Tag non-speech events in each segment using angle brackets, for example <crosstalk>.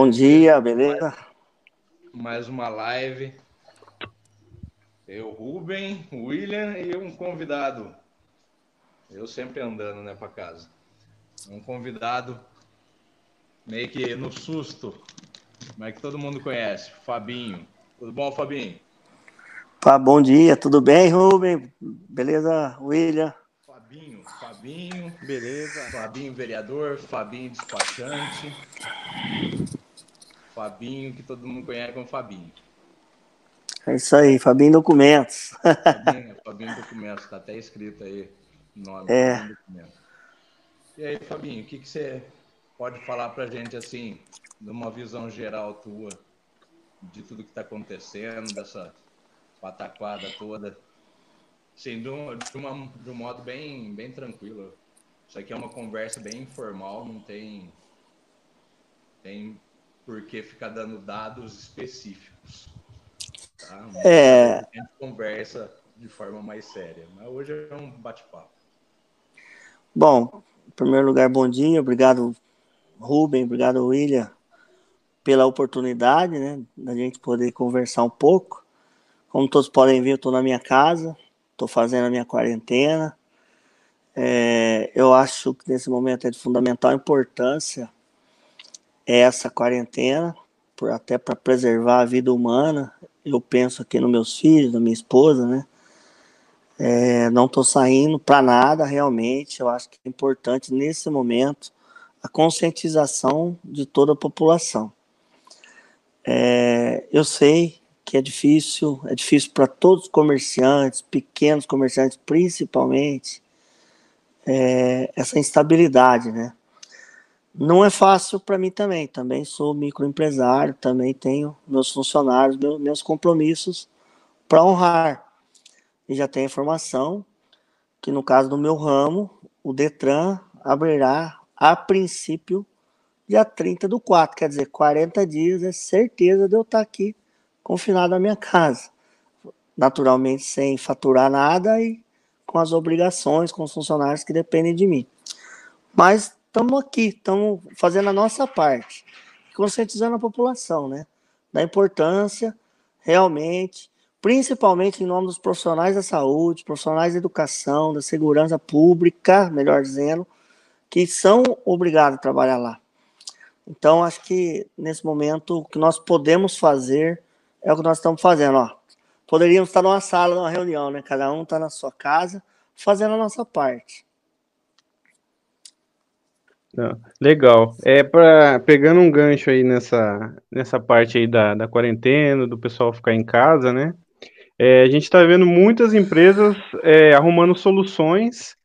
bom dia, beleza? Mais uma live. Eu, Rubem, William e um convidado. Eu sempre andando, né, para casa. Um convidado meio que no susto, mas que todo mundo conhece, Fabinho. Tudo bom, Fabinho? Pá, bom dia, tudo bem, Rubem? Beleza, William? Fabinho, Fabinho, beleza. Fabinho, vereador, Fabinho, despachante. Fabinho, que todo mundo conhece como Fabinho. É isso aí, Fabinho Documentos. Fabinho, Fabinho Documentos, tá até escrito aí o nome. É. E aí, Fabinho, o que, que você pode falar pra gente, assim, de uma visão geral tua, de tudo que tá acontecendo, dessa pataquada toda? Sim, de um, de, uma, de um modo bem, bem tranquilo. Isso aqui é uma conversa bem informal, não tem, tem por que ficar dando dados específicos. Tá? É... A gente conversa de forma mais séria, mas hoje é um bate-papo. Bom, em primeiro lugar, bom dia, obrigado Rubem, obrigado William pela oportunidade, né, da gente poder conversar um pouco. Como todos podem ver, eu estou na minha casa, estou fazendo a minha quarentena. É, eu acho que nesse momento é de fundamental importância essa quarentena, por, até para preservar a vida humana. Eu penso aqui nos meus filhos, na minha esposa, né? É, não estou saindo para nada realmente. Eu acho que é importante nesse momento a conscientização de toda a população. É, eu sei que é difícil, é difícil para todos os comerciantes, pequenos comerciantes principalmente, é, essa instabilidade, né? Não é fácil para mim também, também sou microempresário, também tenho meus funcionários, meus, compromissos para honrar. E já tenho informação que no caso do meu ramo, o Detran abrirá a princípio dia 30 do 4, quer dizer, 40 dias é certeza de eu estar aqui confinado à minha casa. Naturalmente, sem faturar nada e com as obrigações com os funcionários que dependem de mim. Mas estamos aqui, estamos fazendo a nossa parte, conscientizando a população, né? Da importância, realmente, principalmente em nome dos profissionais da saúde, profissionais da educação, da segurança pública, melhor dizendo, que são obrigados a trabalhar lá. Então, acho que nesse momento o que nós podemos fazer é o que nós estamos fazendo, ó. Poderíamos estar numa sala, numa reunião, né? Cada um está na sua casa, fazendo a nossa parte. Legal. É para pegando um gancho aí nessa, nessa parte aí da, da quarentena, do pessoal ficar em casa, né? É, a gente está vendo muitas empresas é, arrumando soluções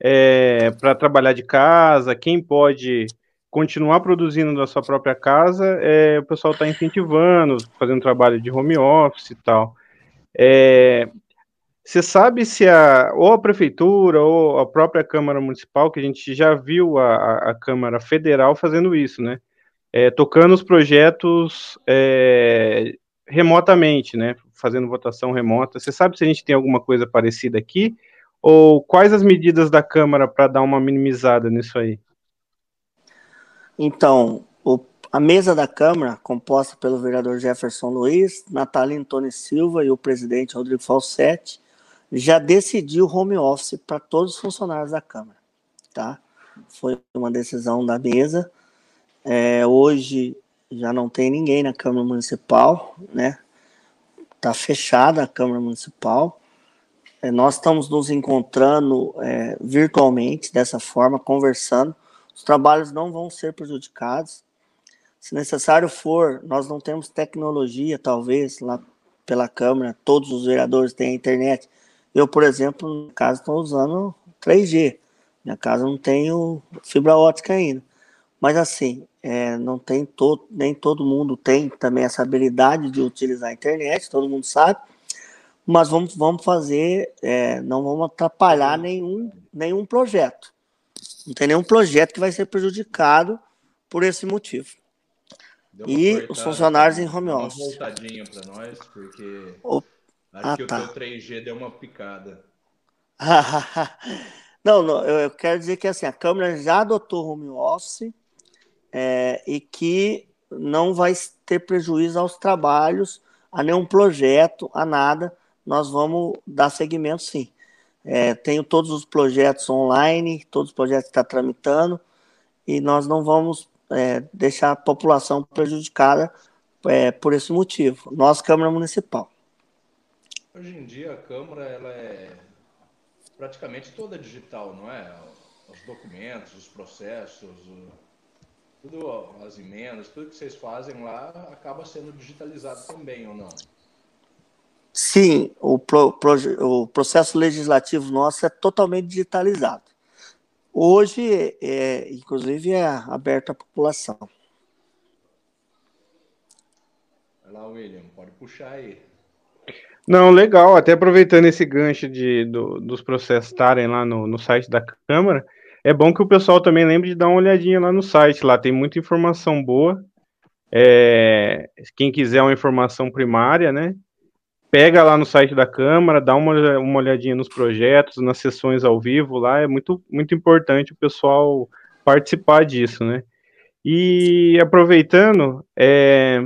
é, para trabalhar de casa. Quem pode continuar produzindo da sua própria casa, é, o pessoal está incentivando, fazendo trabalho de home office e tal. Você sabe se a, ou a prefeitura ou a própria Câmara Municipal, que a gente já viu a, a Câmara Federal fazendo isso, né? É, tocando os projetos é, remotamente, né? Fazendo votação remota. Você sabe se a gente tem alguma coisa parecida aqui? Ou quais as medidas da Câmara para dar uma minimizada nisso aí? Então, o, a mesa da Câmara, composta pelo vereador Jefferson Luiz, Natália Antônio Silva e o presidente Rodrigo Falsetti, já decidiu home office para todos os funcionários da Câmara. Tá? Foi uma decisão da mesa. É, hoje já não tem ninguém na Câmara Municipal, né? Está fechada a Câmara Municipal. É, nós estamos nos encontrando é, virtualmente, dessa forma, conversando os trabalhos não vão ser prejudicados. Se necessário for, nós não temos tecnologia, talvez, lá pela Câmara, todos os vereadores têm internet. Eu, por exemplo, no caso, estou usando 3G. Minha casa não tem fibra ótica ainda. Mas assim, é, não tem todo, nem todo mundo tem também essa habilidade de utilizar a internet, todo mundo sabe. Mas vamos, vamos fazer, é, não vamos atrapalhar nenhum, nenhum projeto. Não tem nenhum projeto que vai ser prejudicado por esse motivo. E os funcionários em home office. Uma voltadinha para nós, porque o... acho ah, que tá. o teu 3G deu uma picada. <laughs> Não, não, eu quero dizer que assim, a Câmara já adotou home office é, e que não vai ter prejuízo aos trabalhos, a nenhum projeto, a nada. Nós vamos dar seguimento sim. É, tenho todos os projetos online, todos os projetos que estão tá tramitando, e nós não vamos é, deixar a população prejudicada é, por esse motivo. Nós, Câmara Municipal. Hoje em dia, a Câmara ela é praticamente toda digital, não é? Os documentos, os processos, tudo, as emendas, tudo que vocês fazem lá acaba sendo digitalizado também, ou não? Sim, o, pro, pro, o processo legislativo nosso é totalmente digitalizado. Hoje, é, inclusive, é aberto à população. Vai lá, William, pode puxar aí. Não, legal. Até aproveitando esse gancho de, do, dos processos estarem lá no, no site da Câmara, é bom que o pessoal também lembre de dar uma olhadinha lá no site. Lá tem muita informação boa. É, quem quiser uma informação primária, né? Pega lá no site da Câmara, dá uma, uma olhadinha nos projetos, nas sessões ao vivo lá. É muito, muito importante o pessoal participar disso, né? E aproveitando, é,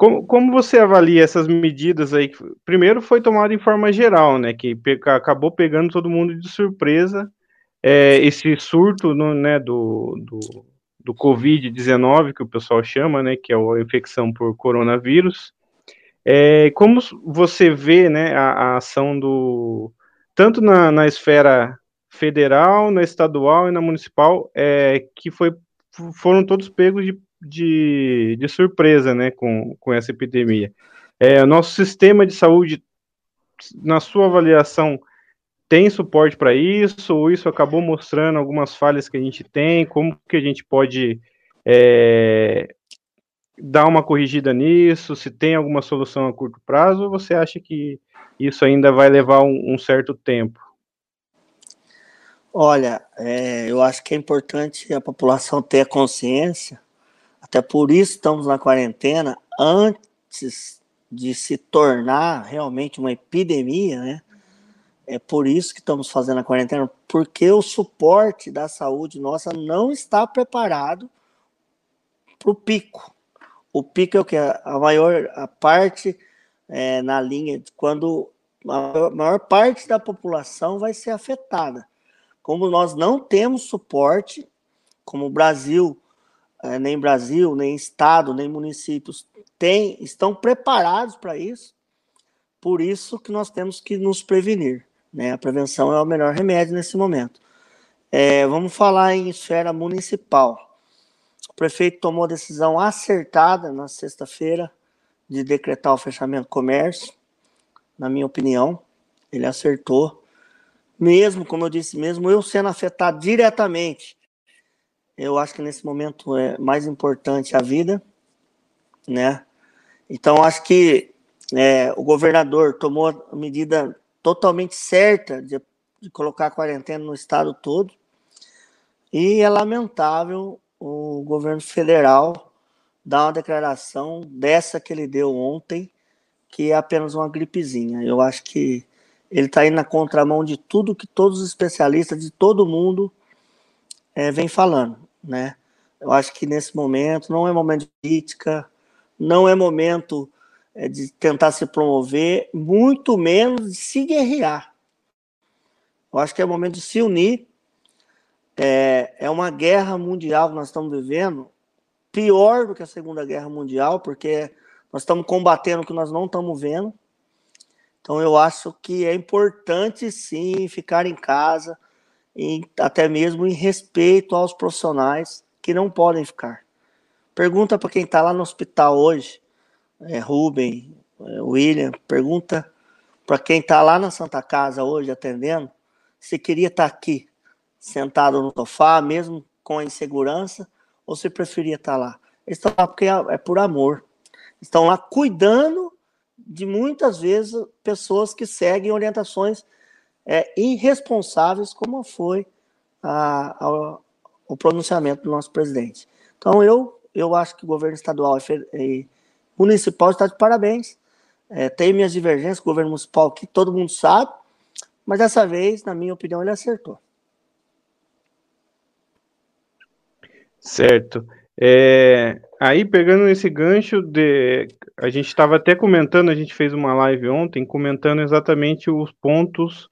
como, como você avalia essas medidas aí? Primeiro foi tomado em forma geral, né? Que acabou pegando todo mundo de surpresa. É, esse surto no, né, do, do, do Covid-19, que o pessoal chama, né? Que é a infecção por coronavírus. É, como você vê né, a, a ação do. Tanto na, na, esfera federal, na estadual e na municipal, é, que foi, foram todos pegos de de, de surpresa né, com, com essa epidemia. É, nosso sistema de saúde, na sua avaliação, tem suporte para isso, ou isso acabou mostrando algumas falhas que a gente tem, como que a gente pode é, dar uma corrigida nisso, se tem alguma solução a curto prazo, ou você acha que isso ainda vai levar um, um certo tempo? Olha, é, eu acho que é importante a população ter a consciência até por isso estamos na quarentena antes de se tornar realmente uma epidemia, né? É por isso que estamos fazendo a quarentena, porque o suporte da saúde nossa não está preparado para o pico. O pico é o que? A maior a parte é, na linha de quando a maior parte da população vai ser afetada. Como nós não temos suporte, como o Brasil nem Brasil, nem Estado, nem municípios tem, estão preparados para isso. Por isso que nós temos que nos prevenir. Né? A prevenção é o melhor remédio nesse momento. É, vamos falar em esfera municipal. O prefeito tomou decisão acertada na sexta-feira de decretar o fechamento do comércio. Na minha opinião, ele acertou. Mesmo, como eu disse, mesmo eu sendo afetado diretamente eu acho que nesse momento é mais importante a vida, né? Então acho que é, o governador tomou a medida totalmente certa de, de colocar a quarentena no estado todo e é lamentável o governo federal dar uma declaração dessa que ele deu ontem, que é apenas uma gripezinha. Eu acho que ele está indo na contramão de tudo que todos os especialistas de todo mundo é, vem falando né? Eu acho que nesse momento não é momento de crítica, não é momento é, de tentar se promover, muito menos de se guerrear. Eu acho que é momento de se unir. É, é uma guerra mundial que nós estamos vivendo, pior do que a Segunda Guerra Mundial, porque nós estamos combatendo o que nós não estamos vendo. Então eu acho que é importante sim ficar em casa, e até mesmo em respeito aos profissionais que não podem ficar. Pergunta para quem está lá no hospital hoje, é, Rubem, é, William, pergunta para quem está lá na Santa Casa hoje atendendo, se queria estar tá aqui, sentado no sofá, mesmo com a insegurança, ou se preferia estar tá lá. Eles estão lá porque é, é por amor. Estão lá cuidando de muitas vezes pessoas que seguem orientações é, irresponsáveis, como foi a, a, o pronunciamento do nosso presidente. Então, eu, eu acho que o governo estadual e municipal está de parabéns. É, tem minhas divergências com o governo municipal, que todo mundo sabe, Mas dessa vez, na minha opinião, ele acertou. Certo. É, aí, pegando esse gancho, de, a gente estava até comentando, a gente fez uma live ontem, comentando exatamente os pontos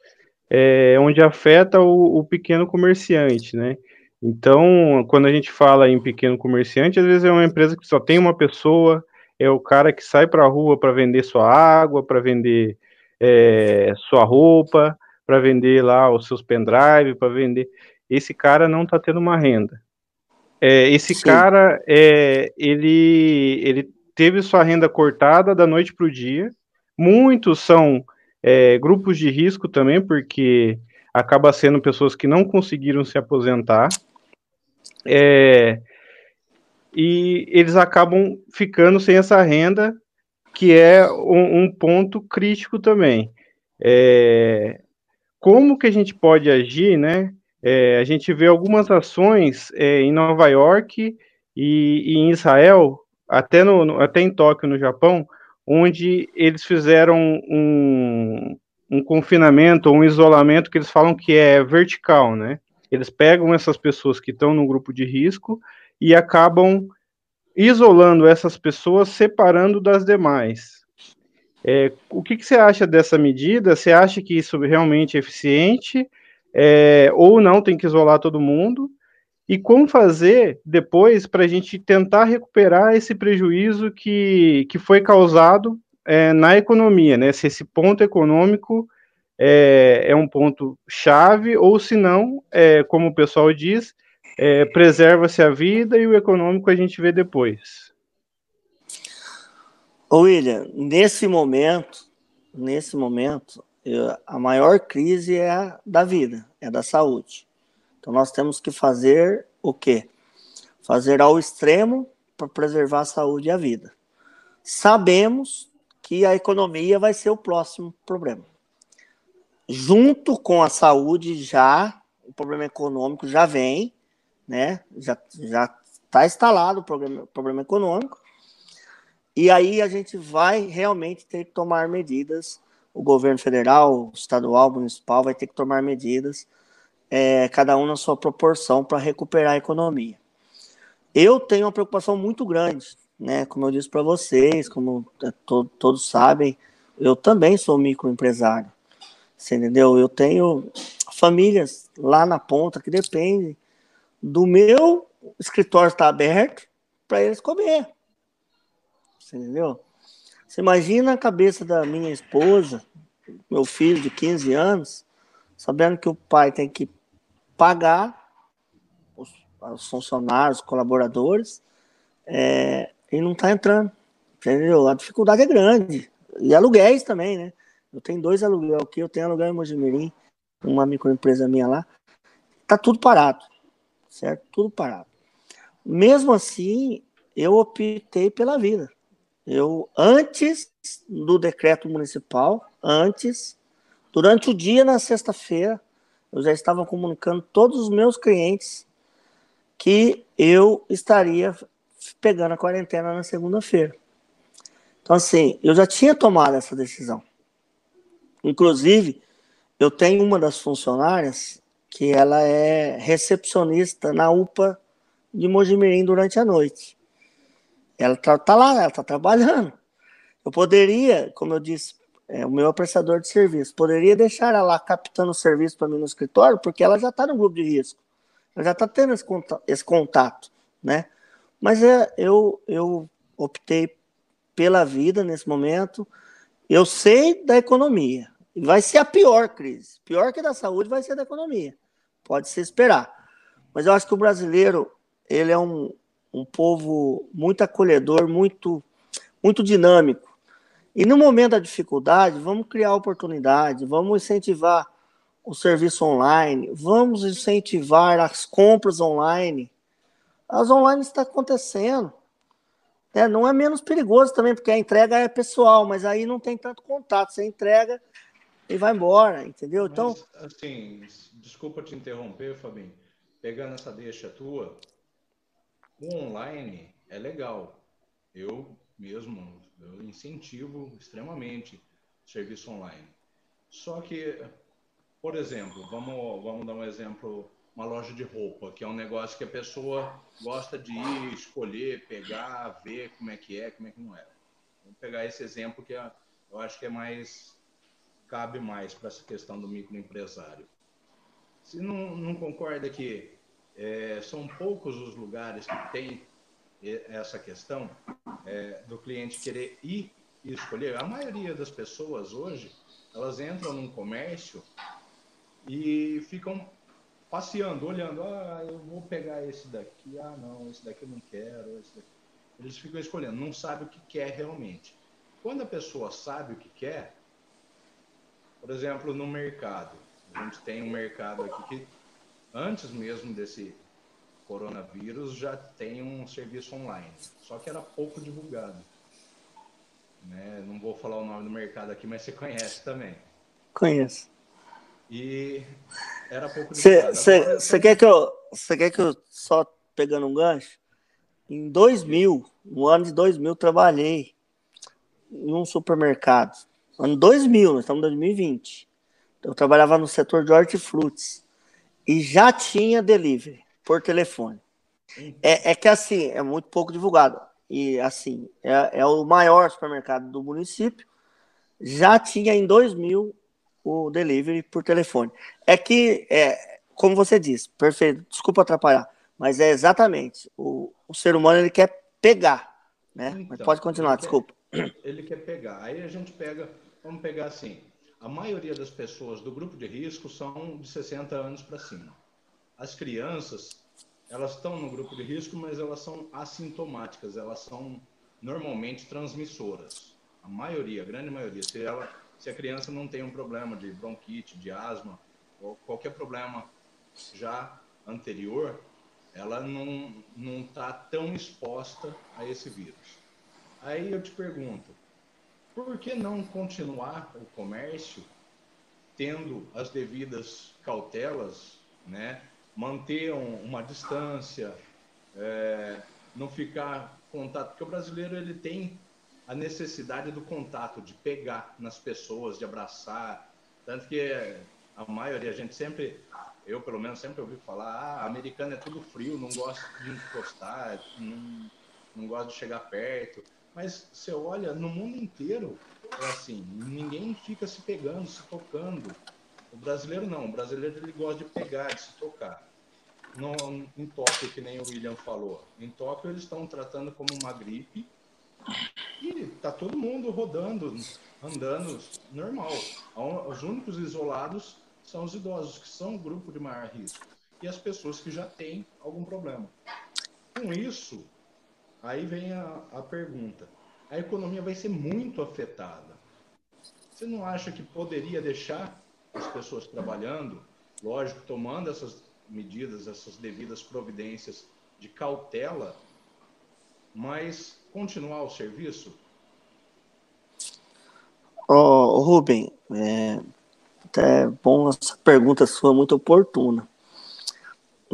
é, onde afeta o, o, pequeno comerciante, né? Então, quando a gente fala em pequeno comerciante, às vezes é uma empresa que só tem uma pessoa, é o cara que sai para a rua para vender sua água, para vender é, sua roupa, para vender lá os seus pendrive, para vender. Esse cara não está tendo uma renda. É, esse Sim. cara, é, ele, ele teve sua renda cortada da noite para o dia. Muitos são é, grupos de risco também, porque acaba sendo pessoas que não conseguiram se aposentar. É, e eles acabam ficando sem essa renda, que é um, um ponto crítico também. É, como que a gente pode agir, né? É, a gente vê algumas ações é, em Nova York e, e em Israel, até, no, até em Tóquio, no Japão, onde eles fizeram um, um confinamento, um isolamento que eles falam que é vertical, né? Eles pegam essas pessoas que estão no grupo de risco e acabam isolando essas pessoas, separando das demais. É, o que, que, você acha dessa medida? Você acha que isso realmente é eficiente? É, ou não, tem que isolar todo mundo? E como fazer depois para a gente tentar recuperar esse prejuízo que, que foi causado é, na economia, né? Se esse ponto econômico é, é um ponto chave, ou se não, é, como o pessoal diz, é, preserva-se a vida e o econômico a gente vê depois. William, nesse momento, nesse momento, eu, a maior crise é a da vida, é da saúde. Então nós temos que fazer o quê? Fazer ao extremo para preservar a saúde e a vida. Sabemos que a economia vai ser o próximo problema. Junto com a saúde, já o problema econômico já vem, né? Já já está instalado o problema, problema econômico. E aí a gente vai realmente ter que tomar medidas. O governo federal, estadual, municipal vai ter que tomar medidas é, cada um na sua proporção para recuperar a economia. Eu tenho uma preocupação muito grande, né? Como eu disse para vocês, como é, to todos sabem, eu também sou microempresário. Você entendeu? Eu tenho famílias lá na ponta que dependem do meu escritório estar aberto para eles comer. Você entendeu? Você imagina a cabeça da minha esposa, meu filho de 15 anos, sabendo que o pai tem que pagar os, os funcionários, os colaboradores, é, e não está entrando. Entendeu? A dificuldade é grande. E aluguéis também, né? Eu tenho dois aluguéis aqui, eu tenho aluguel em Mojimirim, uma microempresa minha lá. Tá tudo parado, certo? Tudo parado. Mesmo assim, eu optei pela vida. Eu, antes do decreto municipal, antes, durante o dia na sexta-feira, eu já estava comunicando todos os meus clientes que eu estaria pegando a quarentena na segunda-feira. Então, assim, eu já tinha tomado essa decisão. Inclusive, eu tenho uma das funcionárias que ela é recepcionista na UPA de Mojimirim durante a noite. Ela tá, tá lá, ela tá trabalhando. Eu poderia, como eu disse é, o meu prestador de serviço. Poderia deixar ela lá captando o serviço para mim no escritório, porque ela já está no grupo de risco. Ela já está tendo esse contato, esse contato, né? Mas é, eu, eu optei pela vida nesse momento. Eu sei da economia. Vai ser a pior crise. Pior que da saúde vai ser da economia. Pode se esperar. Mas eu acho que o brasileiro, ele é um, um povo muito acolhedor, muito, muito dinâmico. E no momento da dificuldade, vamos criar oportunidade, vamos incentivar o serviço online, vamos incentivar as compras online. As online está acontecendo. É, não é menos perigoso também, porque a entrega é pessoal, mas aí não tem tanto contato. Você entrega e vai embora, entendeu? Então. Mas, assim, desculpa te interromper, Fabinho. Pegando essa deixa tua, o online é legal. Eu mesmo eu incentivo extremamente serviço online. Só que por exemplo, vamos, vamos dar um exemplo, uma loja de roupa, que é um negócio que a pessoa gosta de ir, escolher, pegar, ver como é que é, como é que não é. Vamos pegar esse exemplo que é, eu acho que é mais cabe mais para essa questão do microempresário. Se não, não concorda que é, são poucos os lugares que tem essa questão é, do cliente querer ir e escolher, a maioria das pessoas hoje, elas entram num comércio e ficam passeando, olhando, ah, eu vou pegar esse daqui, ah, não, esse daqui eu não quero, esse daqui. Eles ficam escolhendo, não sabem o que quer realmente. Quando a pessoa sabe o que quer, por exemplo, no mercado, a gente tem um mercado aqui que antes mesmo desse coronavírus já tem um serviço online, só que era pouco divulgado. Né? Não vou falar o nome do mercado aqui, mas você conhece também. Conheço. E era pouco Você quer que eu você quer que eu só pegando um gancho? Em 2000, no ano de 2000, trabalhei em um supermercado. Ano 2000, nós estamos em 2020. Eu trabalhava no setor de hortifrutis e já tinha delivery por telefone. É, é que assim, é muito pouco divulgado. E assim, é, é o maior supermercado do município. Já tinha em 2000 o delivery por telefone. É que, é, como você disse, perfeito, desculpa atrapalhar, mas é exatamente, o, o ser humano ele quer pegar, né? Então, mas pode continuar, desculpa. Quer, ele quer pegar. Aí a gente pega, vamos pegar assim, a maioria das pessoas do grupo de risco são de 60 anos para cima. As crianças, elas estão no grupo de risco, mas elas são assintomáticas, elas são normalmente transmissoras. A maioria, a grande maioria, se ela se a criança não tem um problema de bronquite, de asma, ou qualquer problema já anterior, ela não está tão exposta a esse vírus. Aí eu te pergunto, por que não continuar o comércio tendo as devidas cautelas, né? Manter um, uma distância, é, não ficar contato, porque o brasileiro ele tem a necessidade do contato, de pegar nas pessoas, de abraçar. Tanto que a maioria, a gente sempre, eu pelo menos sempre ouvi falar, ah, americano é tudo frio, não gosta de encostar, não, não gosta de chegar perto. Mas você olha, no mundo inteiro é assim, ninguém fica se pegando, se tocando. O brasileiro não, o brasileiro ele gosta de pegar, de se tocar. No, em Tóquio, que nem o William falou, em Tóquio eles estão tratando como uma gripe, e tá todo mundo rodando, andando normal. Os únicos isolados são os idosos, que são o grupo de maior risco, e as pessoas que já têm algum problema. Com isso, aí vem a, a pergunta: a economia vai ser muito afetada. Você não acha que poderia deixar as pessoas trabalhando, lógico, tomando essas medidas, essas devidas providências de cautela, mas continuar o serviço? Oh, Rubem, é, é bom essa pergunta sua, muito oportuna.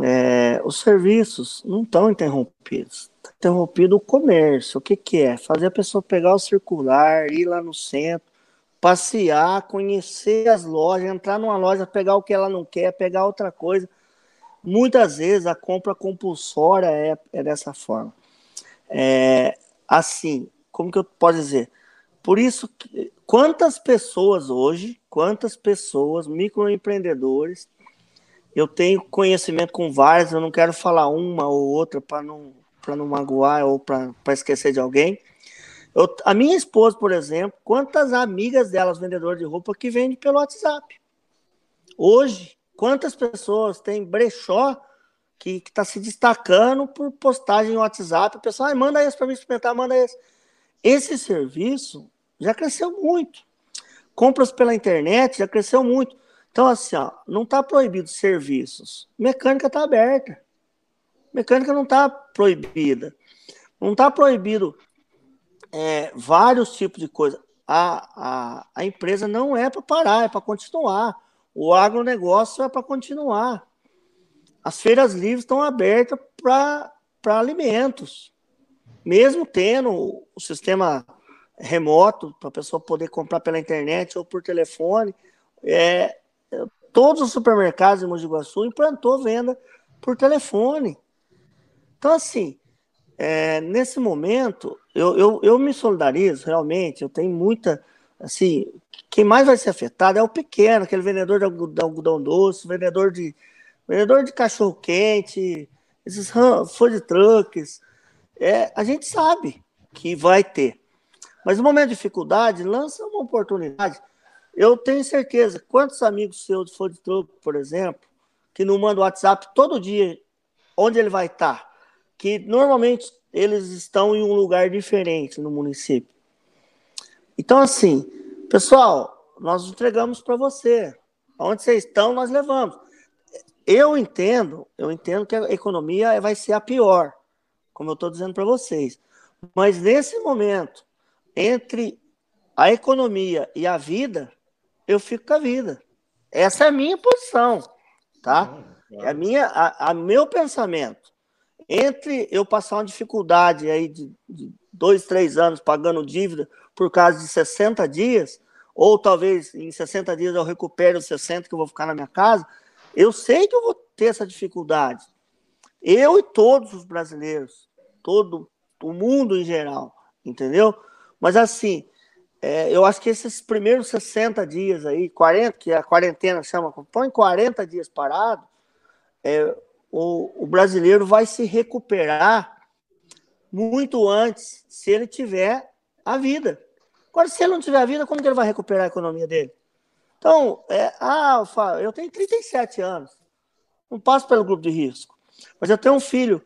É, os serviços não estão interrompidos. Está interrompido o comércio. O que, que é? Fazer a pessoa pegar o circular, ir lá no centro, passear, conhecer as lojas, entrar numa loja, pegar o que ela não quer, pegar outra coisa. Muitas vezes a compra compulsória é, é dessa forma. É, assim, como que eu posso dizer? Por isso, quantas pessoas hoje, quantas pessoas, microempreendedores, eu tenho conhecimento com várias, eu não quero falar uma ou outra para não, não magoar ou para esquecer de alguém. Eu, a minha esposa, por exemplo, quantas amigas delas, vendedoras de roupa, que vendem pelo WhatsApp? Hoje, quantas pessoas têm brechó que está se destacando por postagem no WhatsApp. O pessoal, ah, manda esse para mim experimentar, manda esse. Esse serviço já cresceu muito. Compras pela internet já cresceu muito. Então, assim, ó, não está proibido serviços. Mecânica está aberta. Mecânica não está proibida. Não está proibido é, vários tipos de coisa. A, a, a empresa não é para parar, é para continuar. O agronegócio é para continuar as feiras livres estão abertas para alimentos, mesmo tendo o sistema remoto para a pessoa poder comprar pela internet ou por telefone, é, todos os supermercados em Mogi Guaçu implantou venda por telefone. Então, assim, é, nesse momento, eu, eu, eu me solidarizo realmente, eu tenho muita, assim, quem mais vai ser afetado é o pequeno, aquele vendedor de algodão doce, vendedor de, vendedor de cachorro quente, esses food trucks, é, a gente sabe que vai ter. Mas no momento de dificuldade, lança uma oportunidade. Eu tenho certeza, quantos amigos seus de food truck, por exemplo, que não mandam WhatsApp todo dia, onde ele vai estar? que normalmente eles estão em um lugar diferente no município. Então, assim, pessoal, nós entregamos para você. Onde vocês estão, nós levamos. Eu entendo, eu entendo que a economia vai ser a pior, como eu estou dizendo para vocês. Mas nesse momento, entre a economia e a vida, eu fico com a vida. Essa é a minha posição, tá? É a minha, a, a meu pensamento entre eu passar uma dificuldade aí de, de dois, três anos pagando dívida por causa de 60 dias, ou talvez em 60 dias eu recupere os 60 que eu vou ficar na minha casa, eu sei que eu vou ter essa dificuldade. Eu e todos os brasileiros, todo o mundo em geral, entendeu? Mas assim, é, eu acho que esses primeiros 60 dias aí, 40, que a quarentena chama, põe 40 dias parado, é, o, o brasileiro vai se recuperar muito antes se ele tiver a vida. Agora, se ele não tiver vida, como que ele vai recuperar a economia dele? Então, é, ah, eu tenho 37 anos, não passo pelo grupo de risco, mas eu tenho um filho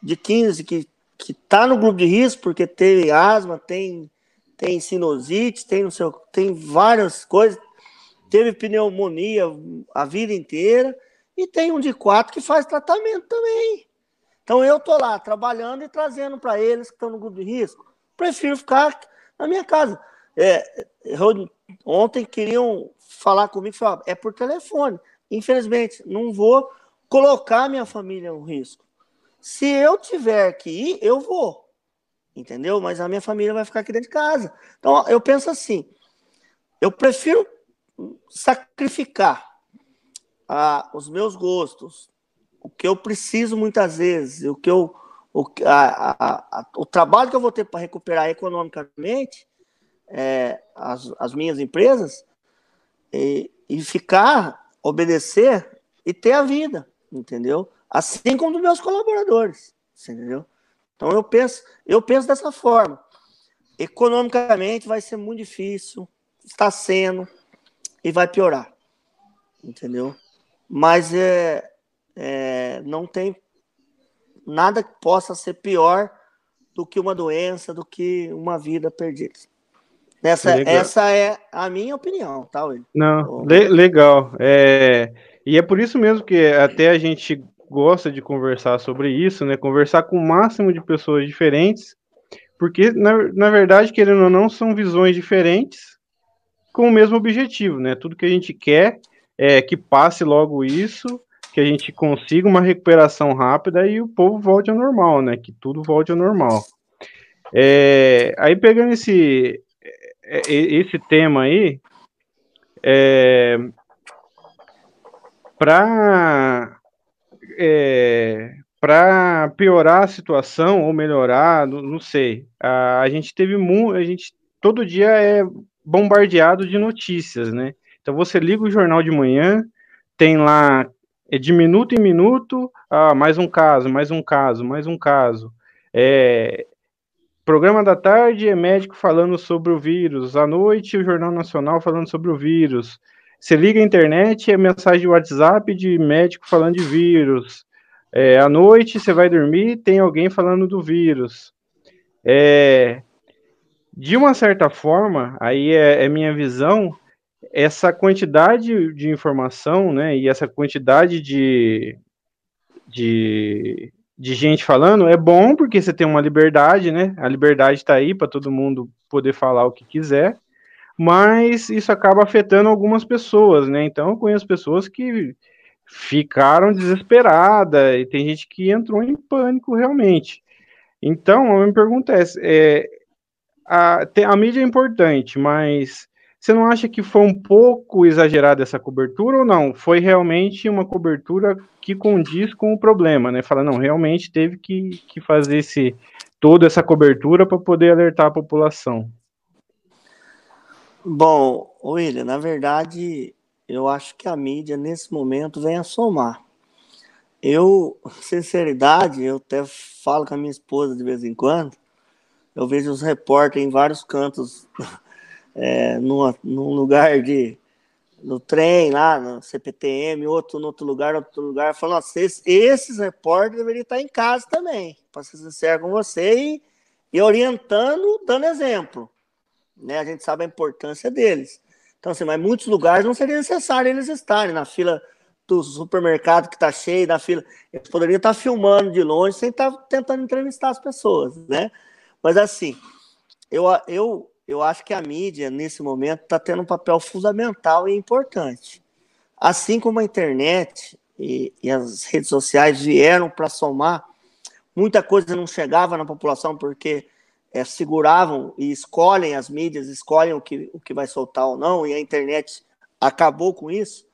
de 15 que que está no grupo de risco porque teve asma, tem tem sinusite, tem no seu, tem várias coisas, teve pneumonia a vida inteira e tem um de quatro que faz tratamento também. Então eu tô lá trabalhando e trazendo para eles que estão no grupo de risco. Prefiro ficar na minha casa. É, eu, ontem queriam falar comigo, falaram, é por telefone. Infelizmente, não vou colocar minha família no risco. Se eu tiver que ir, eu vou. Entendeu? Mas a minha família vai ficar aqui dentro de casa. Então, eu penso assim: eu prefiro sacrificar a, os meus gostos, o que eu preciso muitas vezes, o que eu o, a, a, o trabalho que eu vou ter para recuperar economicamente é, as, as minhas empresas e, e ficar, obedecer e ter a vida, entendeu? Assim como dos meus colaboradores, entendeu? Então eu penso, eu penso dessa forma. Economicamente vai ser muito difícil, está sendo e vai piorar, entendeu? mas é, é, não tem nada que possa ser pior do que uma doença, do que uma vida perdida. Essa, essa é a minha opinião, tá, Will? Não, le legal. É, e é por isso mesmo que até a gente gosta de conversar sobre isso, né? Conversar com o máximo de pessoas diferentes, porque, na, na verdade, querendo ou não, são visões diferentes com o mesmo objetivo, né? Tudo que a gente quer é, que passe logo isso, que a gente consiga uma recuperação rápida e o povo volte ao normal, né? Que tudo volte ao normal. É, aí pegando esse, é, é, esse tema aí, é, para é, para piorar a situação ou melhorar, não, não sei. A, a, gente teve muito, a gente todo dia é bombardeado de notícias, né? Então você liga o jornal de manhã, tem lá é de minuto em minuto, ah, mais um caso, mais um caso, mais um caso. É, programa da tarde é médico falando sobre o vírus, à noite o Jornal Nacional falando sobre o vírus. Você liga a internet, é mensagem de WhatsApp de médico falando de vírus. É, à noite você vai dormir, tem alguém falando do vírus. É, de uma certa forma, aí é, é minha visão, essa quantidade de informação, né, e essa quantidade de, de, de gente falando é bom porque você tem uma liberdade, né? A liberdade está aí para todo mundo poder falar o que quiser, mas isso acaba afetando algumas pessoas, né? Então eu conheço pessoas que ficaram desesperadas e tem gente que entrou em pânico realmente. Então a minha pergunta é, é a, a mídia é importante, mas você não acha que foi um pouco exagerada essa cobertura ou não? Foi realmente uma cobertura que condiz com o problema, né? Fala, não, realmente teve que, que fazer esse, toda essa cobertura para poder alertar a população. Bom, William, na verdade, eu acho que a mídia nesse momento vem a somar. Eu, sinceridade, eu até falo com a minha esposa de vez em quando, eu vejo os repórteres em vários cantos, é, numa, num lugar de. no trem, lá no CPTM, outro no outro lugar, outro lugar, falando, esses, esses repórteres deveriam estar em casa também, para ser sincero com você, e, e orientando, dando exemplo. Né? A gente sabe a importância deles. Então, assim, mas muitos lugares não seria necessário eles estarem na fila do supermercado que está cheio, na fila. Eles poderiam estar filmando de longe sem estar tentando entrevistar as pessoas, né? Mas assim, eu, eu, eu acho que a mídia, nesse momento, está tendo um papel fundamental e importante. Assim como a internet e, e as redes sociais vieram para somar, muita coisa não chegava na população porque é, seguravam e escolhem as mídias, escolhem o que, o que vai soltar ou não, e a internet acabou com isso.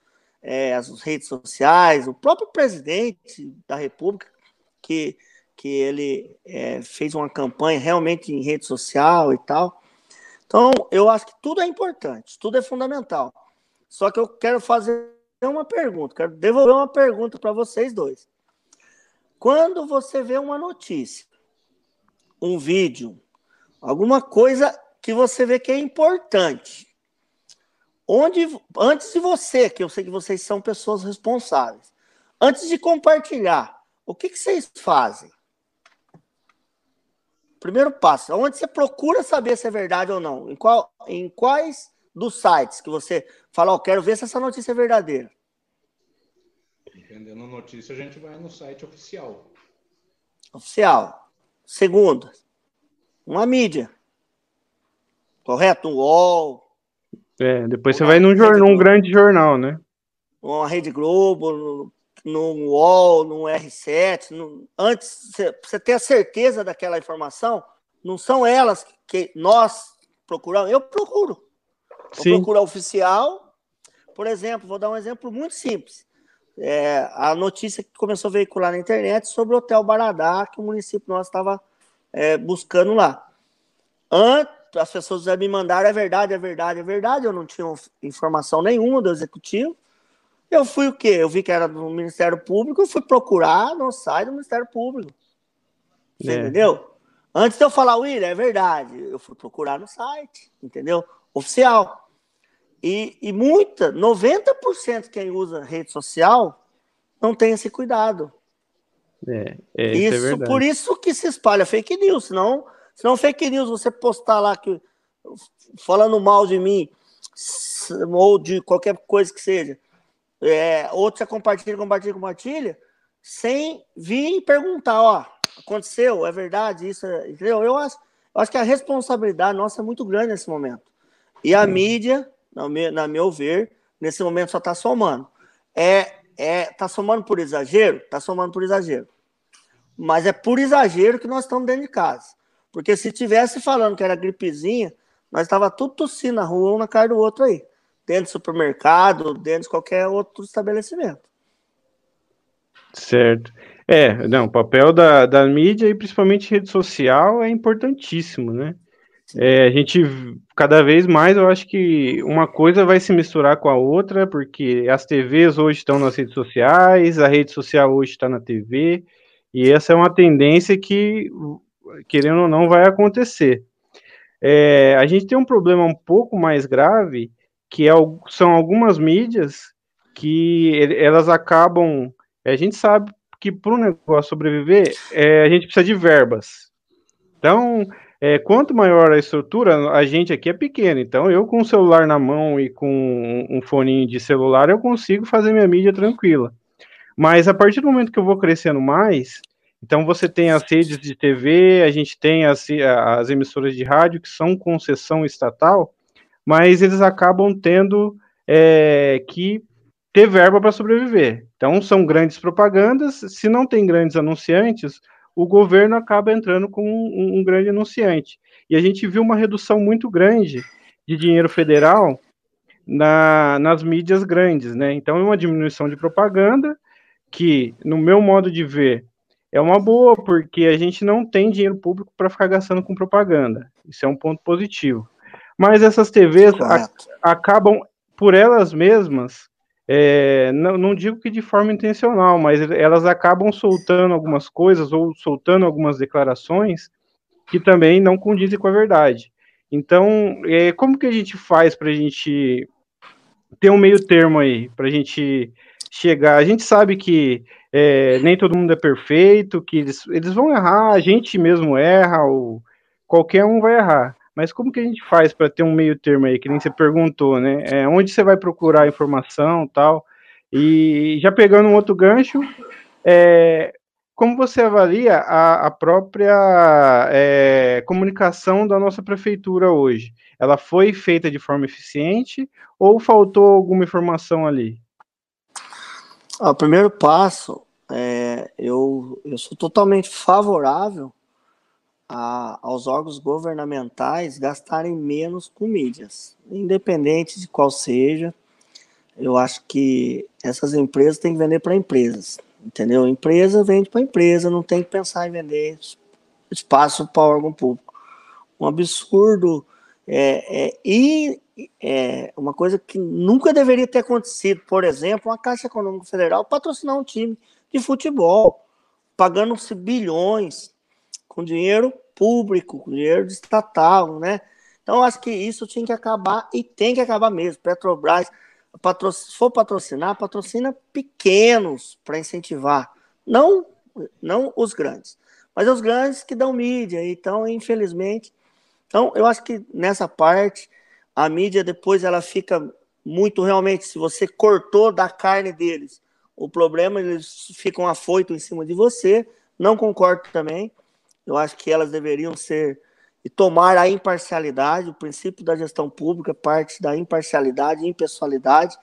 É, as redes sociais, o próprio presidente da República, que que ele é, fez uma campanha realmente em rede social e tal. Então, eu acho que tudo é importante, tudo é fundamental. Só que eu quero fazer uma pergunta, quero devolver uma pergunta para vocês dois. Quando você vê uma notícia, um vídeo, alguma coisa que você vê que é importante, onde antes de você, que eu sei que vocês são pessoas responsáveis, antes de compartilhar, o que, que vocês fazem? Primeiro passo, onde você procura saber se é verdade ou não? Em, qual, em quais dos sites que você fala, oh, quero ver se essa notícia é verdadeira? Dependendo da notícia, a gente vai no site oficial. Oficial. Segundo, uma mídia. Correto? Um UOL. É, depois você vai num, jornal, num grande jornal, né? Uma Rede Globo, no UOL, no R7, no, antes, você ter a certeza daquela informação, não são elas que nós procuramos, eu procuro. Sim. Eu procuro a oficial, por exemplo, vou dar um exemplo muito simples. É, a notícia que começou a veicular na internet sobre o Hotel Baradá, que o município nosso estava é, buscando lá. Antes, as pessoas já me mandaram, é verdade, é verdade, é verdade, eu não tinha informação nenhuma do executivo, eu fui o quê? Eu vi que era do Ministério Público, eu fui procurar no site do Ministério Público. É. entendeu? Antes de eu falar, William, é verdade, eu fui procurar no site, entendeu? Oficial. E, e muita, 90% quem usa rede social não tem esse cuidado. É, é, isso, isso é por isso que se espalha fake news, senão, senão fake news, você postar lá que falando mal de mim ou de qualquer coisa que seja, é, outros você compartilha, compartilha, compartilha, sem vir perguntar, ó, aconteceu, é verdade, isso, é, entendeu? Eu acho, eu acho que a responsabilidade nossa é muito grande nesse momento. E a mídia, na meu, na meu ver, nesse momento só está somando. É, é, tá somando por exagero? Tá somando por exagero. Mas é por exagero que nós estamos dentro de casa. Porque se tivesse falando que era gripezinha, nós estava tudo tossindo na rua, um na cara do outro aí dentro do supermercado, dentro de qualquer outro estabelecimento. Certo. É, não, o papel da, da mídia e principalmente rede social é importantíssimo, né? É, a gente, cada vez mais, eu acho que uma coisa vai se misturar com a outra, porque as TVs hoje estão nas redes sociais, a rede social hoje está na TV, e essa é uma tendência que, querendo ou não, vai acontecer. É, a gente tem um problema um pouco mais grave, que é, são algumas mídias que elas acabam. A gente sabe que para um negócio sobreviver, é, a gente precisa de verbas. Então, é, quanto maior a estrutura, a gente aqui é pequeno. Então, eu com o celular na mão e com um foninho de celular, eu consigo fazer minha mídia tranquila. Mas a partir do momento que eu vou crescendo mais, então você tem as redes de TV, a gente tem as, as emissoras de rádio que são concessão estatal, mas eles acabam tendo é, que ter verba para sobreviver. Então, são grandes propagandas. Se não tem grandes anunciantes, o governo acaba entrando com um, um, grande anunciante. E a gente viu uma redução muito grande de dinheiro federal na, nas mídias grandes, né? Então é uma diminuição de propaganda que, no meu modo de ver, é uma boa, porque a gente não tem dinheiro público para ficar gastando com propaganda. Isso é um ponto positivo. Mas essas TVs a, acabam, por elas mesmas, é, não, não, digo que de forma intencional, mas elas acabam soltando algumas coisas ou soltando algumas declarações que também não condizem com a verdade. Então, é, como que a gente faz para a gente ter um meio termo aí, para a gente chegar? A gente sabe que é, nem todo mundo é perfeito, que eles, eles vão errar, a gente mesmo erra, ou qualquer um vai errar. Mas como que a gente faz para ter um meio termo aí, que nem você perguntou, né? É, onde você vai procurar informação tal? E já pegando um outro gancho, é, como você avalia a, a própria é, comunicação da nossa prefeitura hoje? Ela foi feita de forma eficiente ou faltou alguma informação ali? O primeiro passo, é, eu, eu sou totalmente favorável a, aos órgãos governamentais gastarem menos com mídias, independente de qual seja. Eu acho que essas empresas têm que vender para empresas, entendeu? Empresa vende para empresa, não tem que pensar em vender espaço para órgão público. Um absurdo é, é, e é uma coisa que nunca deveria ter acontecido. Por exemplo, a Caixa Econômica Federal patrocinar um time de futebol, pagando-se bilhões com dinheiro público, com dinheiro estatal, né? Então, acho que isso tinha que acabar e tem que acabar mesmo. Petrobras, se for patrocinar, patrocina pequenos para incentivar, não, não os grandes, mas os grandes que dão mídia. Então, infelizmente, então eu acho que nessa parte a mídia depois ela fica muito realmente, se você cortou da carne deles, o problema eles ficam afoitos em cima de você. Não concordo também. Eu acho que elas deveriam ser e tomar a imparcialidade, o princípio da gestão pública parte da imparcialidade e impessoalidade.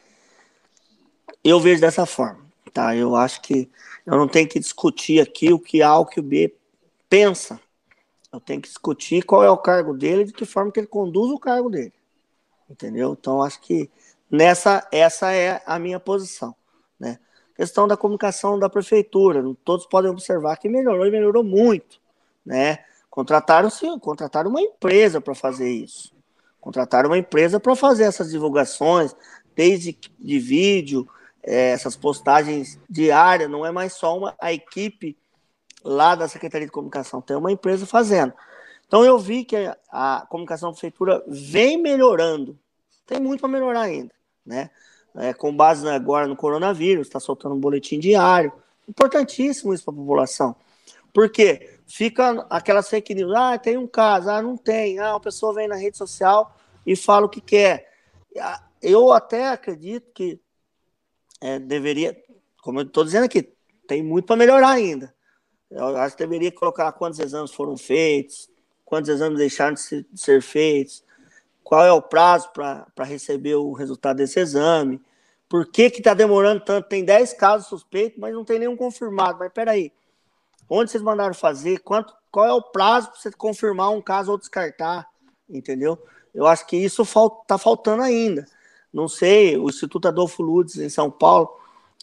Eu vejo dessa forma, tá? Eu acho que eu não tenho que discutir aqui o que A ou o que o B pensa. Eu tenho que discutir qual é o cargo dele e de que forma que ele conduz o cargo dele. Entendeu? Então acho que nessa essa é a minha posição, né? Questão da comunicação da prefeitura, todos podem observar que melhorou e melhorou muito né? Contrataram sim, contrataram uma empresa para fazer isso. Contrataram uma empresa para fazer essas divulgações, desde de vídeo, é, essas postagens diárias, não é mais só uma a equipe lá da Secretaria de Comunicação, tem uma empresa fazendo. Então eu vi que a, a comunicação da prefeitura vem melhorando. Tem muito para melhorar ainda, né? É, com base agora no coronavírus, está soltando um boletim diário. Importantíssimo isso para a população. Por quê? Fica aquelas fake news. Ah, tem um caso, ah, não tem. Ah, a pessoa vem na rede social e fala o que quer. Ah, eu até acredito que é, deveria, como eu estou dizendo aqui, tem muito para melhorar ainda. Eu acho que deveria colocar quantos exames foram feitos, quantos exames deixaram de de ser feitos, qual é o prazo para receber o resultado desse exame, por que está demorando tanto? Tem 10 casos suspeitos, mas não tem nenhum confirmado. Mas peraí, Onde vocês mandaram fazer? Quanto, qual é o prazo para você confirmar um caso ou descartar? Entendeu? Eu acho que isso está faltando ainda. Não sei, o Instituto Adolfo Lutz, em São Paulo,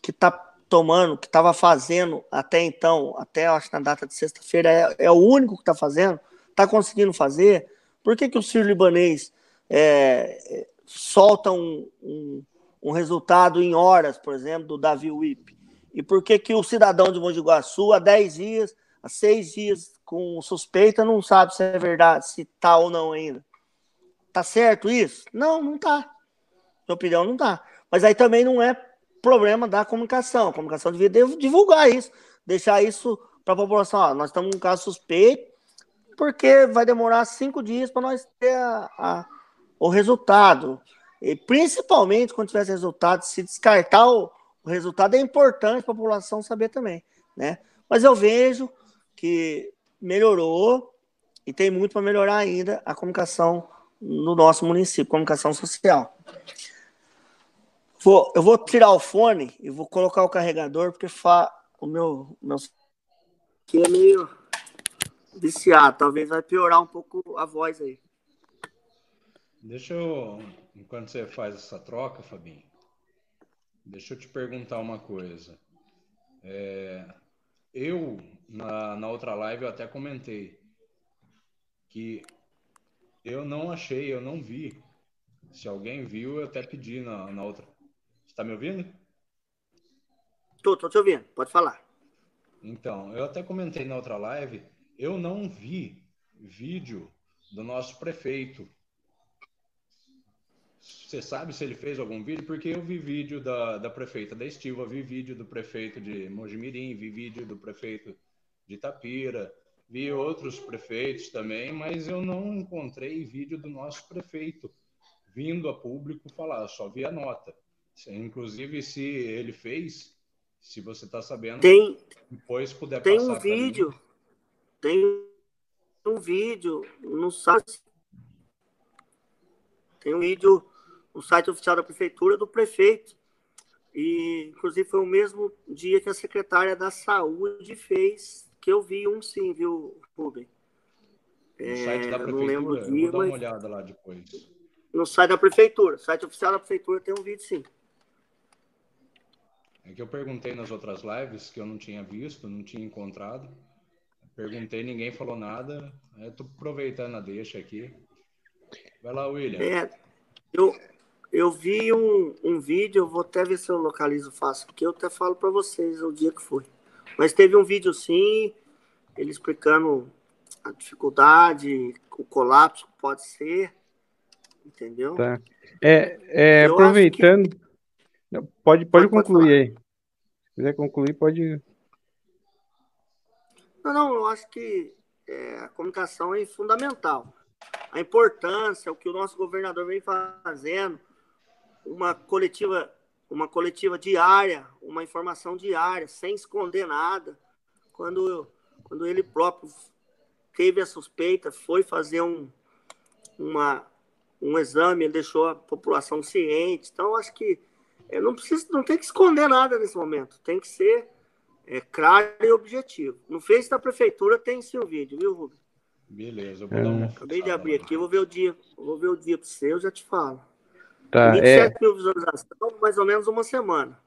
que está tomando, que estava fazendo até então, até acho na data de sexta-feira, é, é, o único que está fazendo, está conseguindo fazer. Por que, que o Ciro Libanês é, é, solta um, um, um, resultado em horas, por exemplo, do Davi Wip? E por que, que o cidadão de Mogi Guaçu, há 10 dias, há 6 dias, com suspeita, não sabe se é verdade, se tá ou não ainda? Tá certo isso? Não, não tá. Minha opinião, não tá. Mas aí também não é problema da comunicação. A comunicação devia divulgar isso, deixar isso para a população. Ó, nós estamos com um caso suspeito, porque vai demorar cinco dias para nós ter a, a, o resultado. E principalmente quando tiver esse resultado, se descartar o, o resultado é importante para a população saber também, né? Mas eu vejo que melhorou e tem muito para melhorar ainda a comunicação no nosso município, comunicação social. Vou, eu vou tirar o fone e vou colocar o carregador, porque fa, o meu, meu que é meio viciado, talvez vai piorar um pouco a voz aí. Deixa eu, enquanto você faz essa troca, Fabinho, deixa eu te perguntar uma coisa. É, eu, na, na outra live, eu até comentei que eu não achei, eu não vi. Se alguém viu, eu até pedi na, na outra. Você está me ouvindo? Tô, tô te ouvindo, pode falar. Então, eu até comentei na outra live, eu não vi vídeo do nosso prefeito. Você sabe se ele fez algum vídeo? Porque eu vi vídeo da, da prefeita da Estiva, vi vídeo do prefeito de Mojimirim, vi vídeo do prefeito de Itapira, vi outros prefeitos também, mas eu não encontrei vídeo do nosso prefeito vindo a público falar, só vi a nota. Inclusive, se ele fez, se você está sabendo, tem, depois puder tem passar um vídeo, mim. tem um vídeo no site, tem um vídeo no site oficial da prefeitura do prefeito e inclusive foi o mesmo dia que a secretária da saúde fez que eu vi um sim, viu, Rubem? No site da prefeitura, não lembro dia, vou dar uma olhada lá depois. No site da prefeitura, site oficial da prefeitura tem um vídeo sim. É que eu perguntei nas outras lives que eu não tinha visto, não tinha encontrado. Perguntei, ninguém falou nada. Estou aproveitando a deixa aqui. Vai lá, William. É, eu, eu vi um, um vídeo, eu vou até ver se eu localizo fácil, porque eu até falo para vocês o dia que foi. Mas teve um vídeo sim, ele explicando a dificuldade, o colapso pode ser, entendeu? Tá. É, é aproveitando, que... pode, pode, pode concluir aí. Se quiser concluir, pode. Não, não, eu acho que é, a comunicação é fundamental. A importância, o que o nosso governador vem fazendo, uma coletiva uma coletiva diária, uma informação diária, sem esconder nada. Quando, quando ele próprio teve a suspeita, foi fazer um, uma, um exame, ele deixou a população ciente. Então, acho que é, não precisa, não tem que esconder nada nesse momento. Tem que ser é, claro e objetivo. No Face da prefeitura tem seu vídeo, viu, Rubens? Beleza, eu vou é. dar uma Acabei de abrir aqui, vou ver o dia, vou ver o dia para você, eu já te falo. Tá, 27 é... mil visualizações, mais ou menos uma semana.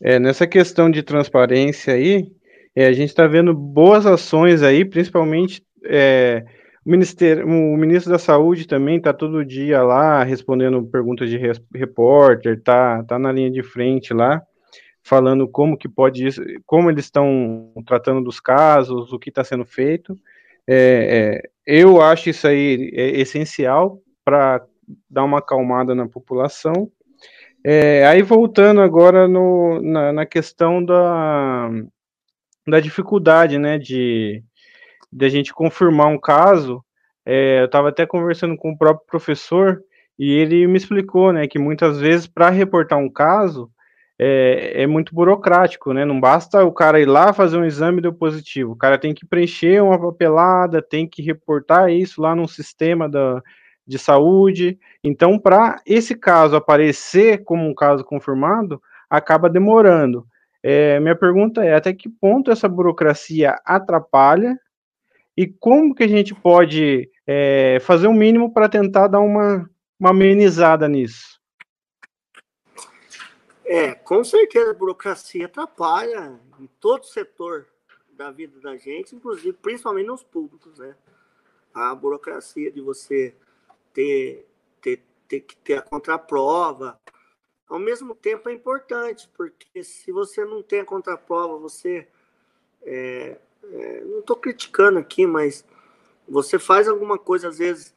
É, nessa questão de transparência aí, é, a gente está vendo boas ações aí, principalmente é, o, Ministério, o ministro da Saúde também está todo dia lá respondendo perguntas de repórter, tá, tá na linha de frente lá, falando como que pode, como eles estão tratando dos casos, o que está sendo feito. É, é, eu acho isso aí é essencial para dar uma acalmada na população. É, aí voltando agora no, na, na, questão da, da dificuldade, né, de, de a gente confirmar um caso, é, eu estava até conversando com o próprio professor e ele me explicou, né, que muitas vezes para reportar um caso é, é, muito burocrático, né, não basta o cara ir lá fazer um exame deu positivo, o cara tem que preencher uma papelada, tem que reportar isso lá num sistema da, de saúde. Então, para esse caso aparecer como um caso confirmado, acaba demorando. É, minha pergunta é: até que ponto essa burocracia atrapalha e como que a gente pode é, fazer o um mínimo para tentar dar uma, uma amenizada nisso? É, com certeza a burocracia atrapalha em todo setor da vida da gente, inclusive principalmente nos públicos, né? A burocracia de você ter, ter, ter que ter a contraprova. Ao mesmo tempo é importante, porque se você não tem a contraprova, você. É, é, não estou criticando aqui, mas você faz alguma coisa, às vezes,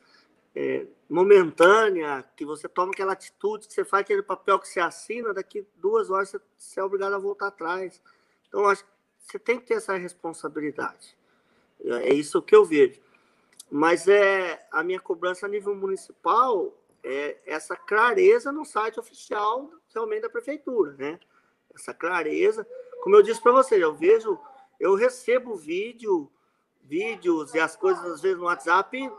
é, momentânea, que você toma aquela atitude, que você faz aquele papel que você assina, daqui duas horas você, você é obrigado a voltar atrás. Então, acho que você tem que ter essa responsabilidade. É isso que eu vejo. Mas é a minha cobrança a nível municipal é essa clareza no site oficial realmente da prefeitura, né? Essa clareza, como eu disse para você, eu vejo, eu recebo vídeo, vídeos e as coisas às vezes no WhatsApp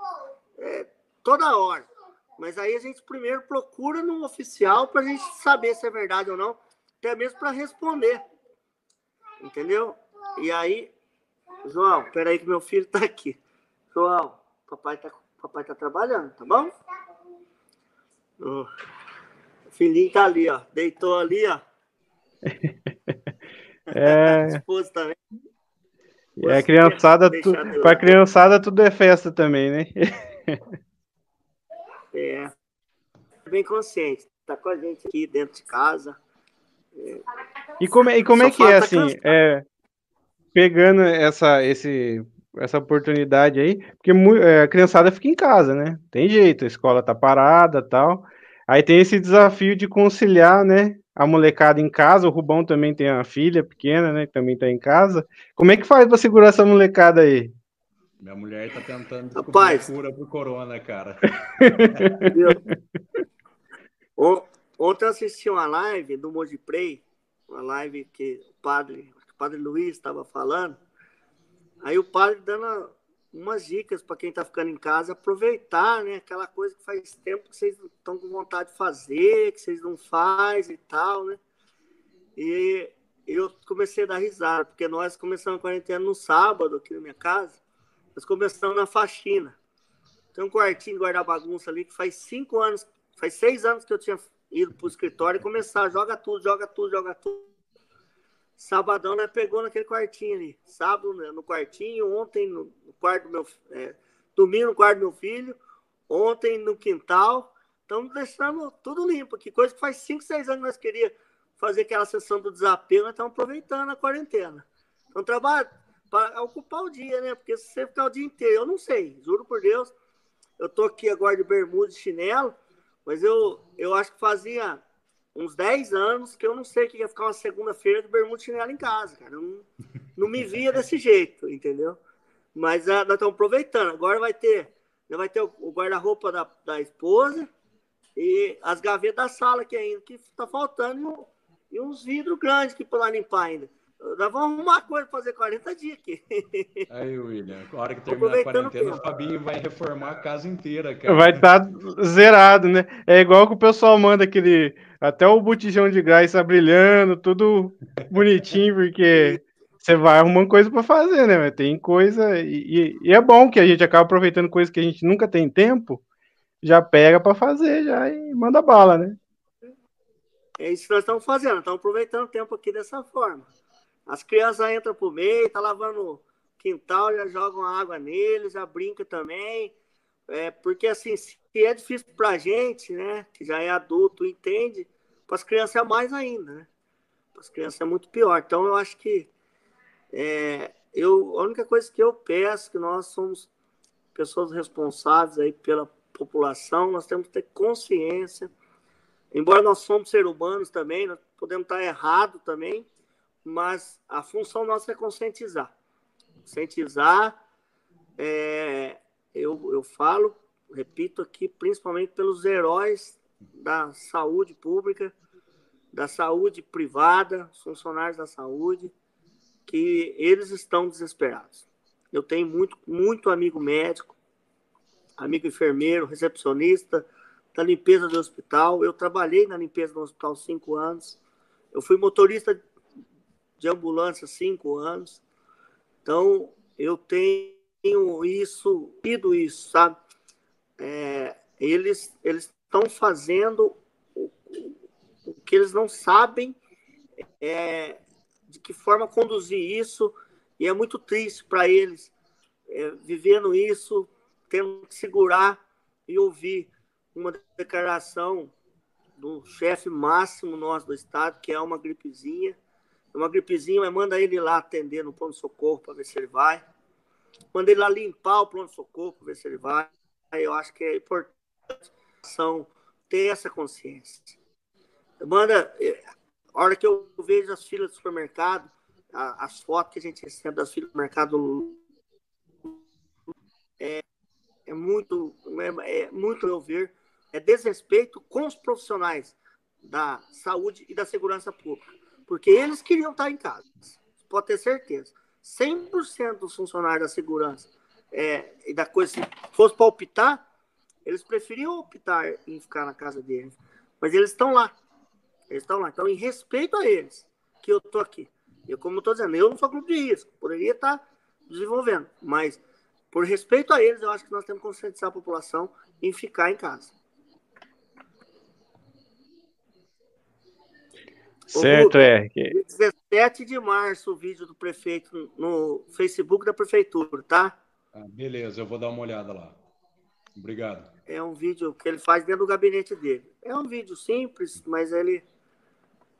é, toda hora. Mas aí a gente primeiro procura no oficial para a gente saber se é verdade ou não, até mesmo para responder. Entendeu? E aí, João, peraí que meu filho está aqui. João, papai tá, papai tá trabalhando, tá bom? O filhinho tá ali, ó. Deitou ali, ó. <laughs> É. <laughs> Esposa também. É, criançada, tu, pra criançada tudo é festa também, né? É. Bem consciente. Tá com a gente aqui dentro de casa. É. E como, é, e como é que é assim? É, pegando essa, esse, essa oportunidade aí, porque é, a criançada fica em casa, né? Tem jeito, a escola tá parada tal. Aí tem esse desafio de conciliar, né? A molecada em casa, o Rubão também tem uma filha pequena, né? Que também tá em casa. Como é que faz para segurar essa molecada aí? Minha mulher tá tentando Rapaz, cura pro corona, cara. <laughs> Ontem eu assisti uma live do Mojiprey, uma live que o padre, o padre Luiz estava falando. Aí o padre dando umas dicas para quem está ficando em casa, aproveitar, né? Aquela coisa que faz tempo que vocês estão com vontade de fazer, que vocês não fazem e tal, né? E eu comecei a dar risada, porque nós começamos a quarentena no sábado aqui na minha casa, nós começamos na faxina. Tem um quartinho de guardar bagunça ali que faz cinco anos, faz seis anos que eu tinha ido para o escritório e começar, joga tudo, joga tudo, joga tudo. Sabadão, né, pegou naquele quartinho ali. Sábado né, no quartinho, ontem no, quarto do meu é, domingo no quarto do meu filho, ontem no quintal. Estamos deixando tudo limpo aqui. Coisa que faz 5, 6 anos nós queríamos fazer aquela sessão do desapego, nós estamos aproveitando a quarentena. Então, trabalho para ocupar o dia, né? Porque se você ficar o dia inteiro, eu não sei, juro por Deus. Eu tô aqui agora de bermuda e chinelo, mas eu, eu acho que fazia uns 10 anos que eu não sei o que ia ficar uma segunda-feira de bermuda chinelo em casa, cara. Não, não me via desse jeito, entendeu? Mas uh, nós estamos aproveitando. Agora vai ter, vai ter o, guarda-roupa da, da esposa e as gavetas da sala que ainda que está faltando e uns vidros grandes que para limpar ainda. Nós vamos arrumar coisa para fazer 40 dias aqui. <laughs> Aí, William, a hora que terminar a quarentena, o Fabinho vai reformar a casa inteira, cara. Vai estar tá zerado, né? É igual que o pessoal manda aquele. Até o botijão de gás tá brilhando, tudo bonitinho, porque você vai arrumando coisa para fazer, né? Tem coisa. E, e, é bom que a gente acaba aproveitando coisas que a gente nunca tem tempo, já pega para fazer já e manda bala, né? É isso que nós estamos fazendo, estamos aproveitando o tempo aqui dessa forma. As crianças entram pro meio, tá lavando quintal, já jogam água neles, já brinca também. É, porque assim, se é difícil pra gente, né, que já é adulto, entende, para as crianças é mais ainda, né? Para as crianças é muito pior. Então eu acho que é, eu, a única coisa que eu peço que nós somos pessoas responsáveis aí pela população, nós temos que ter consciência. Embora nós somos seres humanos também, nós podemos estar errado também, mas a função nossa é conscientizar. Conscientizar, é, eu, eu falo, repito aqui, principalmente pelos heróis da saúde pública, da saúde privada, funcionários da saúde, que eles estão desesperados. Eu tenho muito, muito amigo médico, amigo enfermeiro, recepcionista da limpeza do hospital. Eu trabalhei na limpeza do hospital cinco anos. Eu fui motorista de ambulância cinco anos. Então, eu tenho isso, tido isso, sabe? É, eles estão fazendo o, o, que eles não sabem é, de que forma conduzir isso, e é muito triste para eles é, vivendo isso, tendo que segurar e ouvir uma declaração do chefe máximo nosso do estado, que é uma gripezinha, uma gripezinha, mas manda ele lá atender no pronto-socorro para ver se ele vai. Manda ele lá limpar o pronto-socorro para ver se ele vai. Eu acho que é importante ter essa consciência. Manda, a hora que eu vejo as filas do supermercado, as fotos que a gente recebe das filas do mercado, é, é muito, é, é muito, eu ver, é desrespeito com os profissionais da saúde e da segurança pública porque eles queriam estar em casa, pode ter certeza. 100% dos funcionários da segurança é, e da coisa, se fosse para optar, eles preferiam optar em ficar na casa deles. Mas eles estão lá. Eles estão lá. Então, em respeito a eles, que eu estou aqui. Eu, como eu estou dizendo, eu não sou grupo de risco, poderia estar desenvolvendo, mas por respeito a eles, eu acho que nós temos que conscientizar a população em ficar em casa. Certo, é. 17 de março o vídeo do prefeito no Facebook da prefeitura, tá? Ah, beleza, eu vou dar uma olhada lá. Obrigado. É um vídeo que ele faz dentro do gabinete dele. É um vídeo simples, mas ele.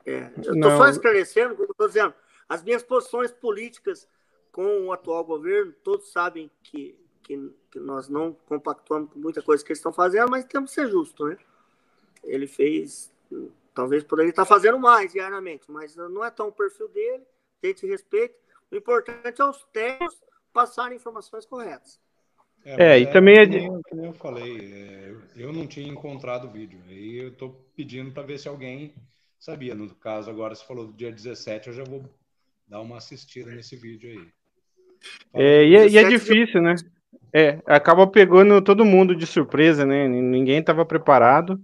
É, eu estou só esclarecendo, como estou dizendo, as minhas posições políticas com o atual governo, todos sabem que, que, que nós não compactuamos com muita coisa que eles estão fazendo, mas temos que ser justo, né? Ele fez, talvez poderia estar fazendo mais diariamente, mas não é tão o perfil dele, a gente respeita. O importante é os técnicos passarem informações corretas. É, é e é, também é de... Como eu falei, é, eu não tinha encontrado o vídeo. Aí eu estou pedindo para ver se alguém sabia. No caso, agora você falou do dia 17, eu já vou dar uma assistida nesse vídeo aí. É, e, é, e, é, difícil, né? É, acaba pegando todo mundo de surpresa, né? Ninguém estava preparado.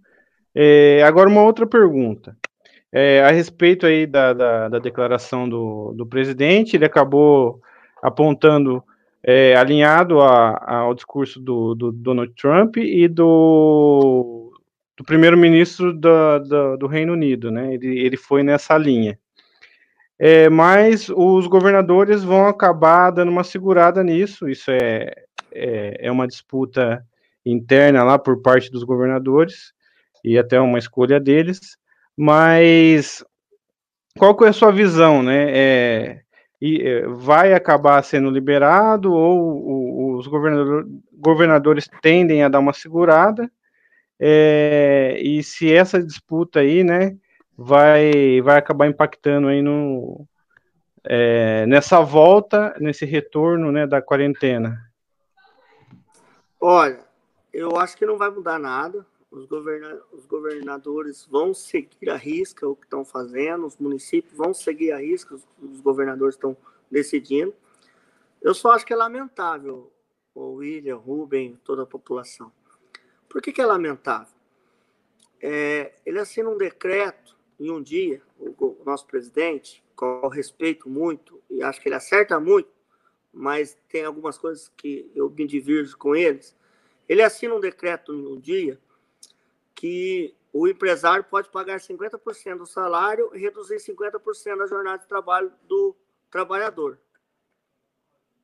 É, agora, uma outra pergunta. É, a respeito aí da, da, da declaração do, do presidente, ele acabou apontando é, alinhado a, a, ao discurso do, do, Donald Trump e do, do primeiro-ministro do, Reino Unido, né? Ele, ele foi nessa linha. É, mas os governadores vão acabar dando uma segurada nisso. Isso é, é, é uma disputa interna lá por parte dos governadores e até uma escolha deles. Mas qual que é a sua visão, né? É, e eh, vai acabar sendo liberado ou os governador, governadores tendem a dar uma segurada é, e se essa disputa aí, né, vai vai acabar impactando aí no é, nessa volta, nesse retorno, né, da quarentena. Olha, eu acho que não vai mudar nada. Os, governa os governadores vão seguir a risca o que estão fazendo, os municípios vão seguir a risca, os, os governadores estão decidindo. Eu só acho que é lamentável, o William, Rubem, toda a população. Por que, que é lamentável? É, ele assina um decreto em um dia, o, o nosso presidente, qual respeito muito, e acho que ele acerta muito, mas tem algumas coisas que eu me divirjo com eles. Ele assina um decreto em um dia que o empresário pode pagar 50% do salário e reduzir 50% da jornada de trabalho do trabalhador.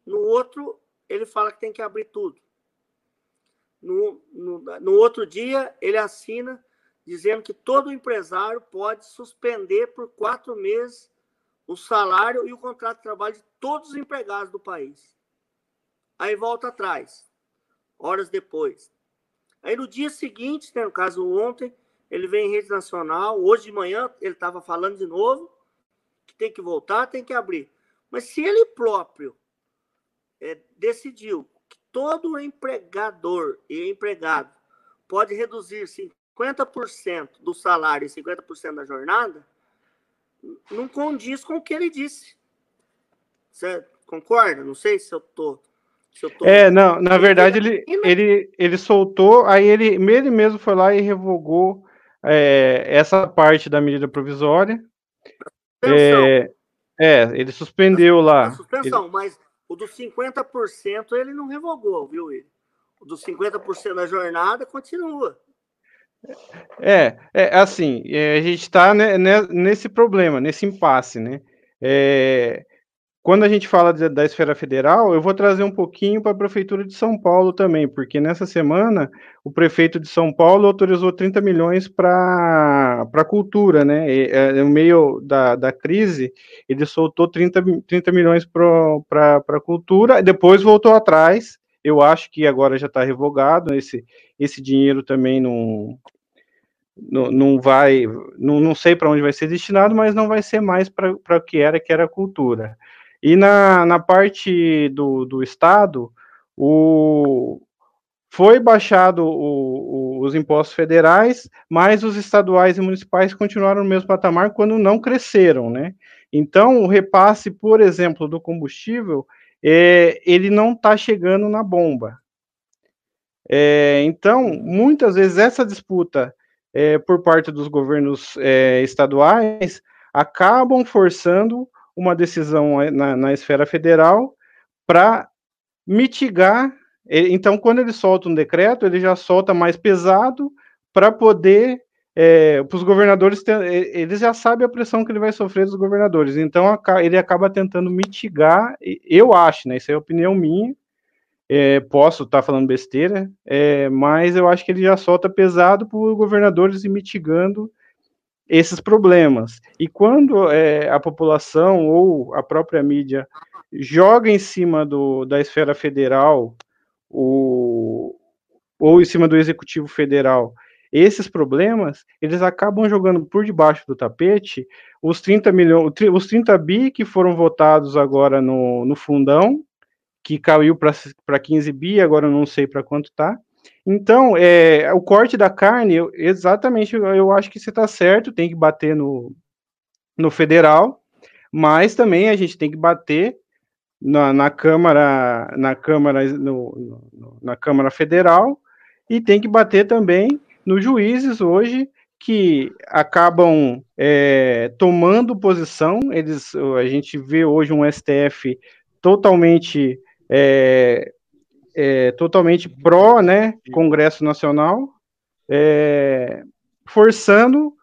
No outro, ele fala que tem que abrir tudo. No, no, no outro dia, ele assina dizendo que todo empresário pode suspender por quatro meses o salário e o contrato de trabalho de todos os empregados do país. Aí volta atrás, horas depois. Aí no dia seguinte, né, no caso ontem, ele vem em rede nacional. Hoje de manhã ele estava falando de novo que tem que voltar, tem que abrir. Mas se ele próprio é, decidiu que todo empregador e empregado pode reduzir 50% do salário e 50% da jornada, não condiz com o que ele disse. Você concorda? Não sei se eu estou Tô... É, não, na verdade ele, ele, ele soltou, aí ele, ele mesmo foi lá e revogou é, essa parte da medida provisória. É, é, ele suspendeu a, lá. A suspensão, ele... mas o dos 50% ele não revogou, viu, ele? O dos 50% da jornada continua. É, é assim, é, a gente está né, né, nesse problema, nesse impasse, né? É, quando a gente fala de, da esfera federal, eu vou trazer um pouquinho para a Prefeitura de São Paulo também, porque nessa semana o prefeito de São Paulo autorizou 30 milhões para a cultura, né? E, é, no meio da, da crise, ele soltou 30, 30 milhões para a cultura, depois voltou atrás. Eu acho que agora já está revogado, esse, esse dinheiro também não, não, não vai, não, não sei para onde vai ser destinado, mas não vai ser mais para o que era, que era cultura. E na, na parte do, do Estado, o, foi baixado o, o, os impostos federais, mas os estaduais e municipais continuaram no mesmo patamar quando não cresceram, né? Então, o repasse, por exemplo, do combustível, é, ele não está chegando na bomba. É, então, muitas vezes essa disputa é, por parte dos governos é, estaduais acabam forçando uma decisão na, na esfera federal para mitigar. Então, quando ele solta um decreto, ele já solta mais pesado para poder é, para os governadores, eles já sabem a pressão que ele vai sofrer dos governadores, então ele acaba tentando mitigar, eu acho, né, isso é opinião minha, é, posso estar tá falando besteira, é, mas eu acho que ele já solta pesado para os governadores ir mitigando esses problemas. E quando é, a população ou a própria mídia joga em cima do, da esfera federal o, ou em cima do executivo federal esses problemas, eles acabam jogando por debaixo do tapete os 30 milhões, os 30 bi que foram votados agora no, no fundão, que caiu para 15 bi, agora não sei para quanto tá. Então, é, o corte da carne, eu, exatamente, eu, eu acho que você está certo, tem que bater no, no federal, mas também a gente tem que bater na, na Câmara, na Câmara, no, no, na Câmara Federal e tem que bater também nos juízes hoje que acabam é, tomando posição. Eles, a gente vê hoje um STF totalmente é, é, totalmente pró, né, Congresso Nacional, é, forçando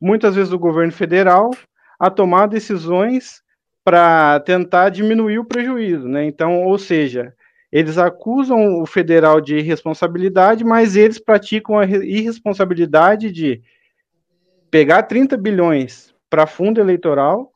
muitas vezes o governo federal a tomar decisões para tentar diminuir o prejuízo, né? Então, ou seja, eles acusam o federal de irresponsabilidade, mas eles praticam a irresponsabilidade de pegar 30 bilhões para fundo eleitoral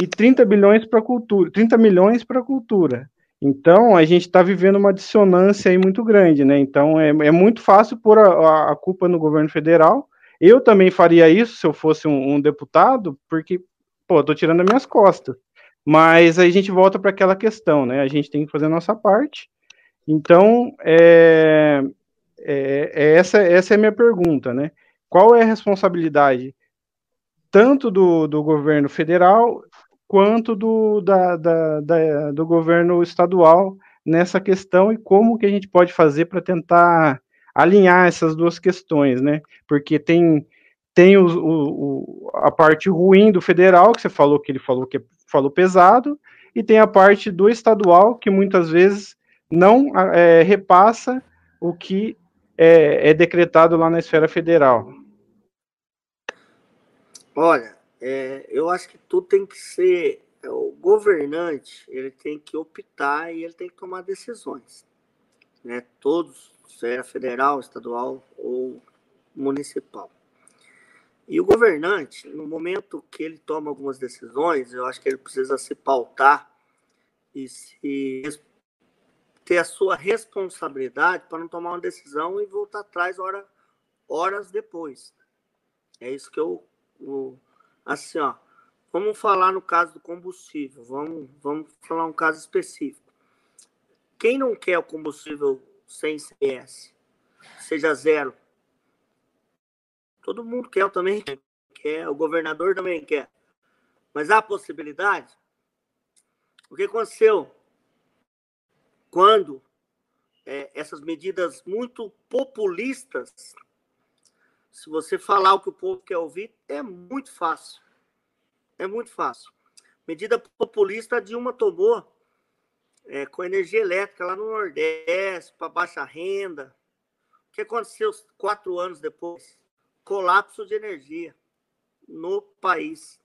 e 30 bilhões para cultura, 30 milhões para cultura. Então, a gente está vivendo uma dissonância aí muito grande, né? Então, é, é muito fácil pôr a, a, culpa no governo federal. Eu também faria isso se eu fosse um, um deputado, porque, pô, tô tirando as minhas costas. Mas aí a gente volta para aquela questão, né? A gente tem que fazer a nossa parte. Então, é, é, é, essa, essa é a minha pergunta, né? Qual é a responsabilidade tanto do, do governo federal quanto do, da, da, da, do governo estadual nessa questão e como que a gente pode fazer para tentar alinhar essas duas questões, né? Porque tem tem o, o, a parte ruim do federal, que você falou que ele falou que falou pesado, e tem a parte do estadual, que muitas vezes não é, repassa o que é, é, decretado lá na esfera federal. Olha, é, eu acho que tudo tem que ser é, o governante, ele tem que optar e ele tem que tomar decisões, né? Todos, esfera federal, estadual ou municipal. E o governante, no momento que ele toma algumas decisões, eu acho que ele precisa se pautar e se ter a sua responsabilidade para não tomar uma decisão e voltar atrás hora, horas depois. É isso que eu, eu assim, ó, vamos falar no caso do combustível, vamos, vamos falar um caso específico. Quem não quer o combustível sem CS, seja zero, Todo mundo quer, também quer, o governador também quer. Mas há possibilidade? O que aconteceu quando é, essas medidas muito populistas, se você falar o que o povo quer ouvir, é muito fácil. É muito fácil. Medida populista Dilma tomou é, com energia elétrica lá no Nordeste, para baixa renda. O que aconteceu quatro anos depois? colapso de energia no país.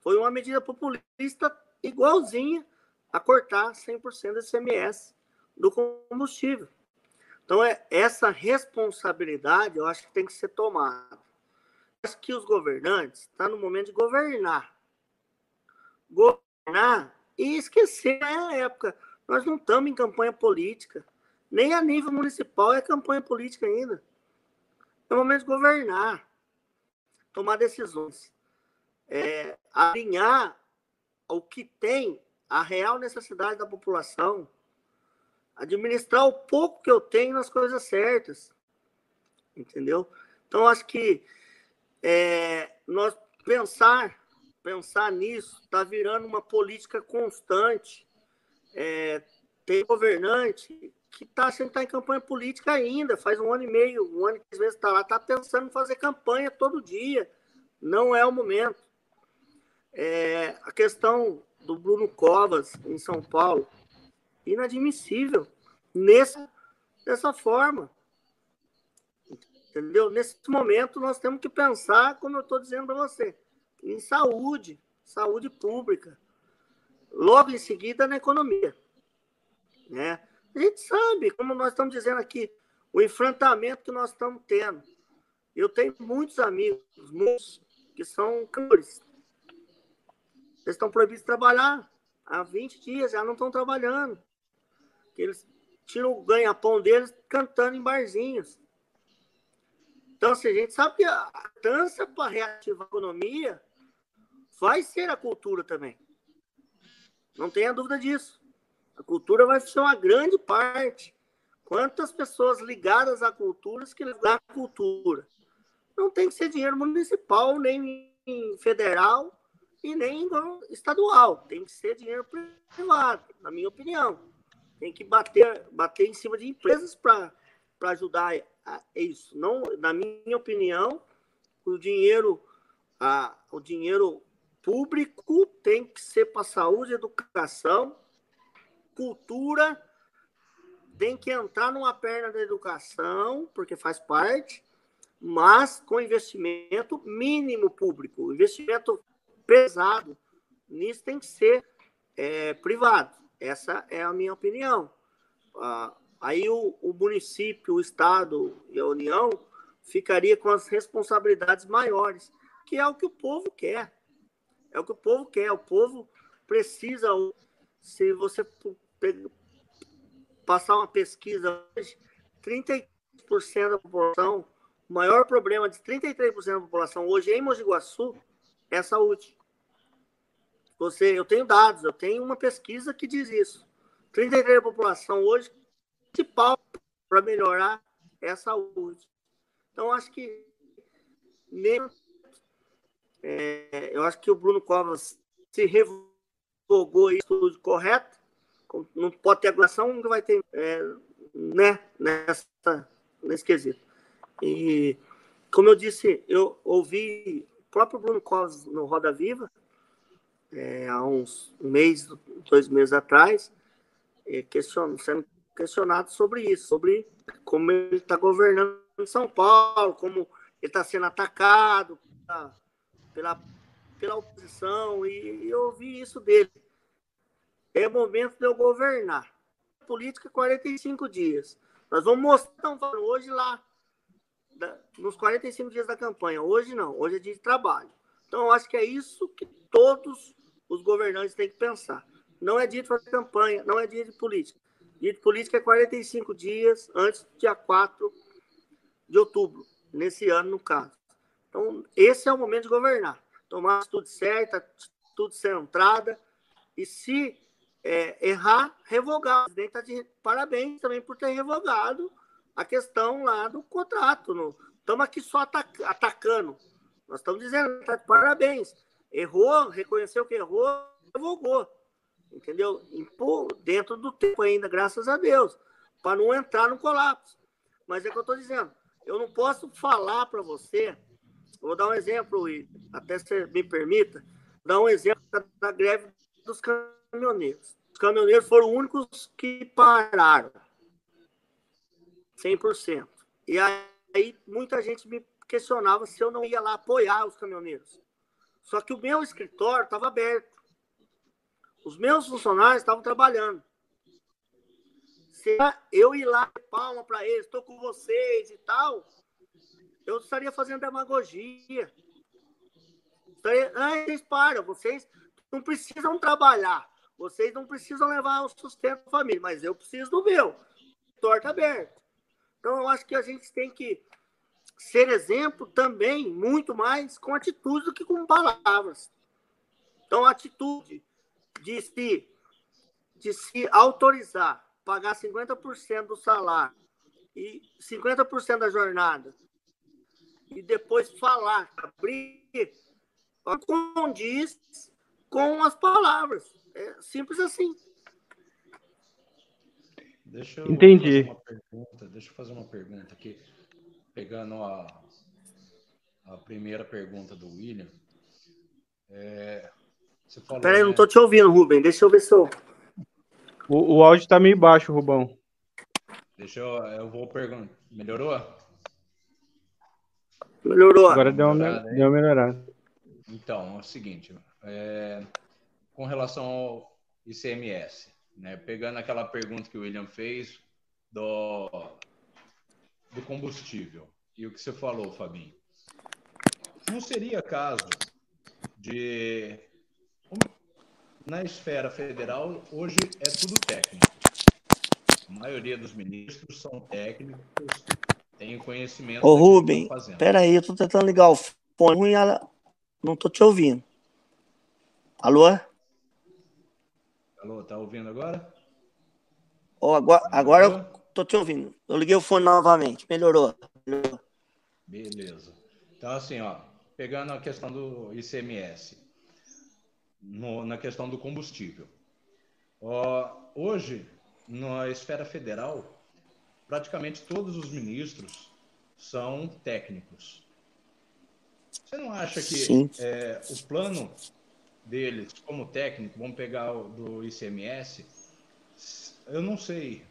Foi uma medida populista igualzinha a cortar 100% do ICMS do combustível. Então, é, essa responsabilidade eu acho que tem que ser tomada. Acho que os governantes estão tá no momento de governar. Governar e esquecer a época. Nós não estamos em campanha política. Nem a nível municipal é campanha política ainda. É o momento de governar, tomar decisões, é, alinhar o que tem a real necessidade da população, administrar o pouco que eu tenho nas coisas certas, entendeu? Então acho que é, nós pensar pensar nisso está virando uma política constante. É, tem governante que está sem estar tá em campanha política ainda, faz um ano e meio, um ano e três meses está lá, está pensando em fazer campanha todo dia. Não é o momento. É, a questão do Bruno Covas em São Paulo, inadmissível nessa, dessa forma. Entendeu? Nesse momento, nós temos que pensar, como eu estou dizendo para você, em saúde, saúde pública. Logo em seguida, na economia. Né? A gente sabe, como nós estamos dizendo aqui, o enfrentamento que nós estamos tendo. Eu tenho muitos amigos, muitos, que são cantores. Eles estão proibidos de trabalhar. Há 20 dias já não estão trabalhando. Eles tiram o ganha-pão deles cantando em barzinhos. Então, assim, a gente sabe que a dança para reativar a economia vai ser a cultura também. Não tenha dúvida disso. A cultura vai ser uma grande parte. Quantas pessoas ligadas à cultura que ligar à cultura? Não tem que ser dinheiro municipal, nem federal e nem estadual. Tem que ser dinheiro privado, na minha opinião. Tem que bater, bater em cima de empresas para ajudar a isso. Não, na minha opinião, o dinheiro, a, o dinheiro público tem que ser para saúde, educação, cultura, tem que entrar numa perna da educação, porque faz parte, mas com investimento mínimo público, investimento pesado nisso tem que ser é, privado. Essa é a minha opinião. Ah, aí o, o município, o estado e a União ficaria com as responsabilidades maiores, que é o que o povo quer. É o que o povo quer. O povo precisa. Se você passar uma pesquisa hoje, 30% da população, o maior problema de 33% da população hoje em Mogi Guaçu é saúde. Você, eu tenho dados, eu tenho uma pesquisa que diz isso. 33% da população hoje, principal para melhorar é a saúde. Então, acho que é, eu acho que o Bruno Covas se revogou isso correto. Não pode ter aglomeração, não vai ter, é, né, nessa, nesse quesito. E, como eu disse, eu ouvi o próprio Bruno Covas no Roda Viva, é, há uns um mês, dois meses atrás, é, question, sendo questionado sobre isso, sobre como ele está governando em São Paulo, como ele está sendo atacado, tá, pela, pela oposição, e, e eu ouvi isso dele. É momento de eu governar. Política 45 dias. Nós vamos mostrar, hoje lá, nos 45 dias da campanha. Hoje não, hoje é dia de trabalho. Então, eu acho que é isso que todos os governantes têm que pensar. Não é dia de fazer campanha, não é dia de política. Dia de política é 45 dias antes do dia 4 de outubro, nesse ano, no caso. Então, esse é o momento de governar. Tomar atitude certa, atitude centrada. E se é, errar, revogar. O presidente está de parabéns também por ter revogado a questão lá do contrato. Estamos aqui só atac atacando. Nós estamos dizendo, tá parabéns. Errou, reconheceu que errou, revogou. Entendeu? Dentro do tempo ainda, graças a Deus, para não entrar no colapso. Mas é que eu estou dizendo. Eu não posso falar para você vou dar um exemplo, até se me permita, dar um exemplo da greve dos caminhoneiros. Os caminhoneiros foram os únicos que pararam. 100%. E aí muita gente me questionava se eu não ia lá apoiar os caminhoneiros. Só que o meu escritório estava aberto. Os meus funcionários estavam trabalhando. Se eu ir lá palma para eles, estou com vocês e tal, eu estaria fazendo demagogia. Estaria, ah, vocês vocês não precisam trabalhar, vocês não precisam levar o sustento da família, mas eu preciso do meu. Torta aberta. Então, eu acho que a gente tem que ser exemplo também, muito mais com atitude do que com palavras. Então, a atitude de se, de se autorizar, pagar 50% do salário e 50% da jornada e depois falar, abrir, condiz com as palavras. É simples assim. Deixa eu Entendi. Fazer uma pergunta, deixa eu fazer uma pergunta aqui, pegando a, a primeira pergunta do William. É, você falou, Peraí, né? não estou te ouvindo, Rubem. Deixa eu ver se eu. O, o áudio está meio baixo, Rubão. Deixa eu. Eu vou perguntar. Melhorou? Melhorou. Agora deu uma, deu uma melhorada. Então, é o seguinte, é, com relação ao ICMS, né, pegando aquela pergunta que o William fez do, do combustível e o que você falou, Fabinho, não seria caso de na esfera federal hoje é tudo técnico. A maioria dos ministros são técnicos, têm conhecimento. Ô, Rubem, peraí, eu tô tentando ligar o fone e ela... não tô te ouvindo. Alô? Alô, tá ouvindo agora? Oh, agora, agora eu tô te ouvindo. Eu liguei o fone novamente. Melhorou. Melhorou. Beleza. Então, assim, ó, pegando a questão do ICMS, no, na questão do combustível. Ó, hoje, na esfera federal, praticamente todos os ministros são técnicos. Você não acha que é, o plano deles como técnico, vamos pegar o do ICMS, eu não sei,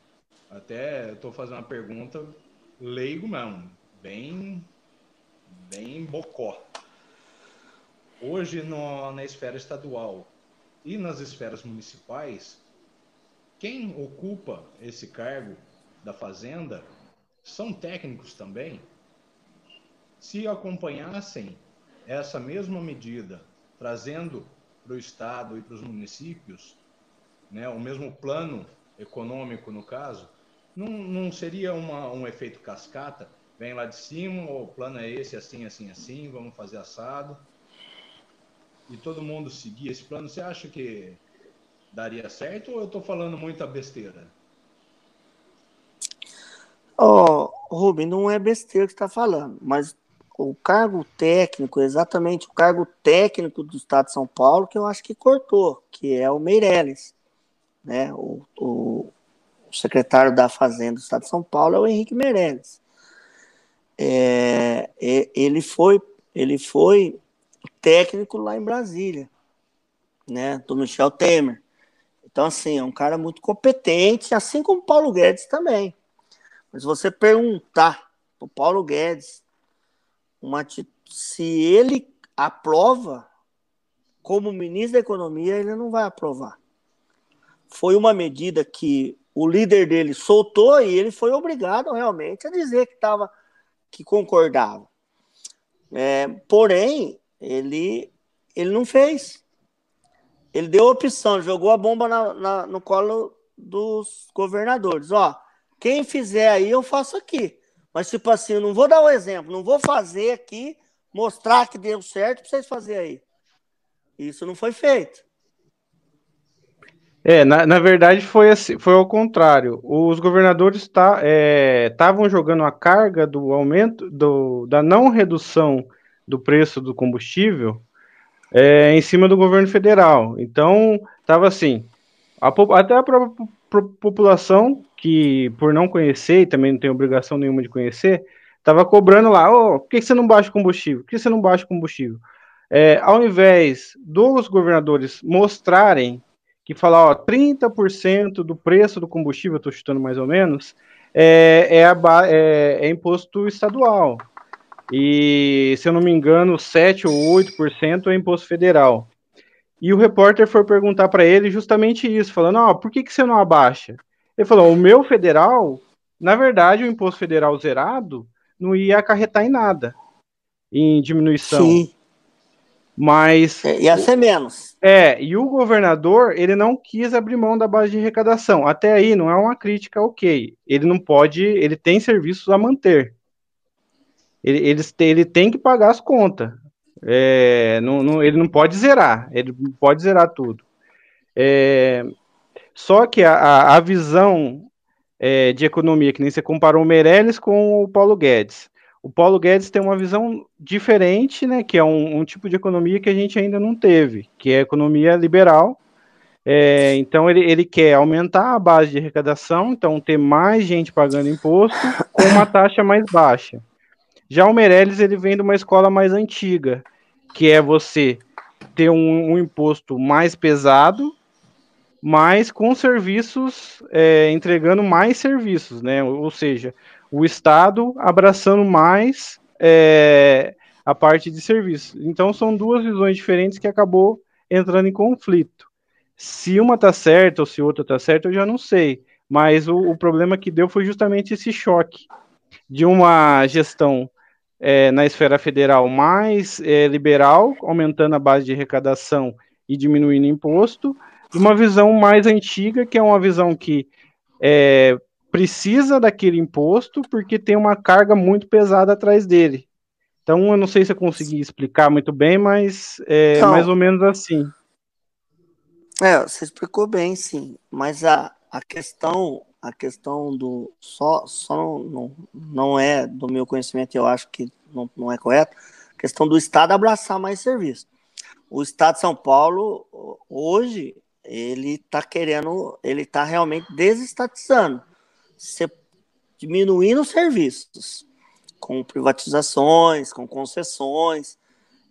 até estou fazendo uma pergunta leigo mesmo, bem, bem bocó. Hoje, no, na esfera estadual e nas esferas municipais, quem ocupa esse cargo da Fazenda são técnicos também. Se acompanhassem essa mesma medida, trazendo para o Estado e para os municípios, né, o mesmo plano econômico, no caso, não, não seria uma, um efeito cascata? Vem lá de cima, o plano é esse, assim, assim, assim, vamos fazer assado e todo mundo seguir esse plano, você acha que daria certo ou eu estou falando muita besteira? Ó, oh, Rubem, não é besteira que está falando, mas o cargo técnico, exatamente o cargo técnico do Estado de São Paulo, que eu acho que cortou, que é o Meirelles, né? O, o, secretário da Fazenda do Estado de São Paulo é o Henrique Meirelles. É, ele foi, ele foi técnico lá em Brasília, né, do Michel Temer. Então, assim, é um cara muito competente, assim como Paulo Guedes também. Mas você perguntar para o Paulo Guedes uma, se ele aprova como ministro da Economia, ele não vai aprovar. Foi uma medida que o líder dele soltou e ele foi obrigado realmente a dizer que estava que concordava. É, porém, ele, ele não fez. Ele deu opção, jogou a bomba na, na, no colo dos governadores. Ó, quem fizer aí, eu faço aqui. Mas, tipo assim, eu não vou dar o um exemplo, não vou fazer aqui, mostrar que deu certo para vocês fazerem aí. Isso não foi feito. É, na, na verdade foi, assim, foi ao contrário. Os governadores estavam tá, é, jogando a carga do aumento, do, da não redução do preço do combustível é, em cima do governo federal. Então, estava assim, a, até a própria população, que por não conhecer e também não tem obrigação nenhuma de conhecer, estava cobrando lá, oh, por que você não baixa o combustível? Por que você não baixa o combustível? É, ao invés dos governadores mostrarem que falar, ó, 30% do preço do combustível, estou chutando mais ou menos, é, é, a, é, é imposto estadual. E, se eu não me engano, 7 ou 8% é imposto federal. E o repórter foi perguntar para ele justamente isso, falando: oh, por que, que você não abaixa? Ele falou: o meu federal, na verdade, o imposto federal zerado não ia acarretar em nada, em diminuição. Sim. Mas. É, ia ser menos. É, e o governador, ele não quis abrir mão da base de arrecadação. Até aí não é uma crítica, ok. Ele não pode, ele tem serviços a manter ele, ele, ele tem que pagar as contas. É, não, não, ele não pode zerar, ele não pode zerar tudo. É, só que a, a visão é, de economia, que nem você comparou o Meirelles com o Paulo Guedes. O Paulo Guedes tem uma visão diferente, né, que é um, um tipo de economia que a gente ainda não teve, que é a economia liberal. É, então ele, ele quer aumentar a base de arrecadação, então ter mais gente pagando imposto com uma taxa mais baixa. Já o Meirelles ele vem de uma escola mais antiga, que é você ter um, um imposto mais pesado, mas com serviços, é, entregando mais serviços, né? Ou seja, o Estado abraçando mais é, a parte de serviço. Então são duas visões diferentes que acabou entrando em conflito. Se uma está certa ou se outra está certa, eu já não sei. Mas o, o, problema que deu foi justamente esse choque de uma gestão é, na esfera federal mais é, liberal, aumentando a base de arrecadação e diminuindo imposto, de uma visão mais antiga, que é uma visão que é, precisa daquele imposto porque tem uma carga muito pesada atrás dele. Então, eu não sei se eu consegui explicar muito bem, mas é então, mais ou menos assim. É, você explicou bem, sim. Mas a, a questão, a questão do só, só não, não é do meu conhecimento, eu acho que não, não é correto. A questão do Estado abraçar mais serviço. O Estado de São Paulo hoje ele está querendo, ele está realmente desestatizando, diminuindo os serviços, com privatizações, com concessões.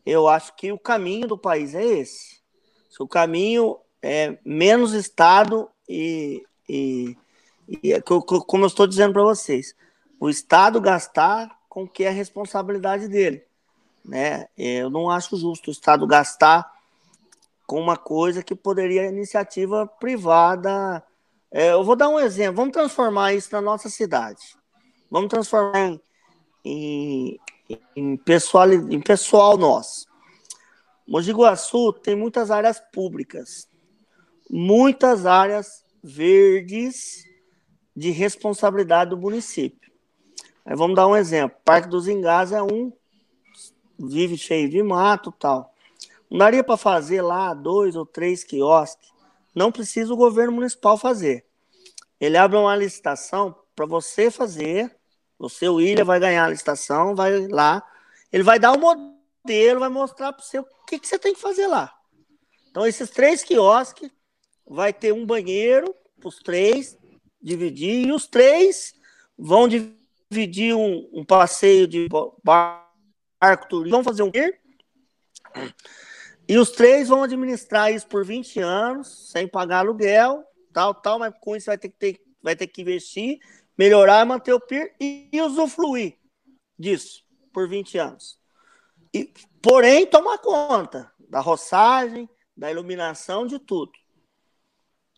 Eu acho que o caminho do país é esse. O caminho é menos Estado e, e, e é como eu estou dizendo para vocês, o Estado gastar com o que é responsabilidade dele. Né? Eu não acho justo o Estado gastar com uma coisa que poderia iniciativa privada. É, eu vou dar um exemplo. Vamos transformar isso na nossa cidade. Vamos transformar em, em, em pessoal, em pessoal nosso. Mogi Guaçu tem muitas áreas públicas, muitas áreas verdes de responsabilidade do município. Aí vamos dar um exemplo. Parque dos Engás é um, vive cheio de mato tal. Não daria para fazer lá dois ou três quiosques. Não precisa o governo municipal fazer. Ele abre uma licitação para você fazer. O William, vai ganhar a licitação, vai lá. Ele vai dar o modelo, vai mostrar para você o que, que você tem que fazer lá. Então, esses três quiosques vai ter um banheiro para os três dividir, e os três vão dividir um, um passeio de barco turístico, vão fazer um e os três vão administrar isso por 20 anos, sem pagar aluguel, tal, tal, mas com isso vai ter que, ter, vai ter que investir, melhorar, manter o PIR e, e usufruir disso por 20 anos. E, porém, tomar conta da roçagem, da iluminação, de tudo.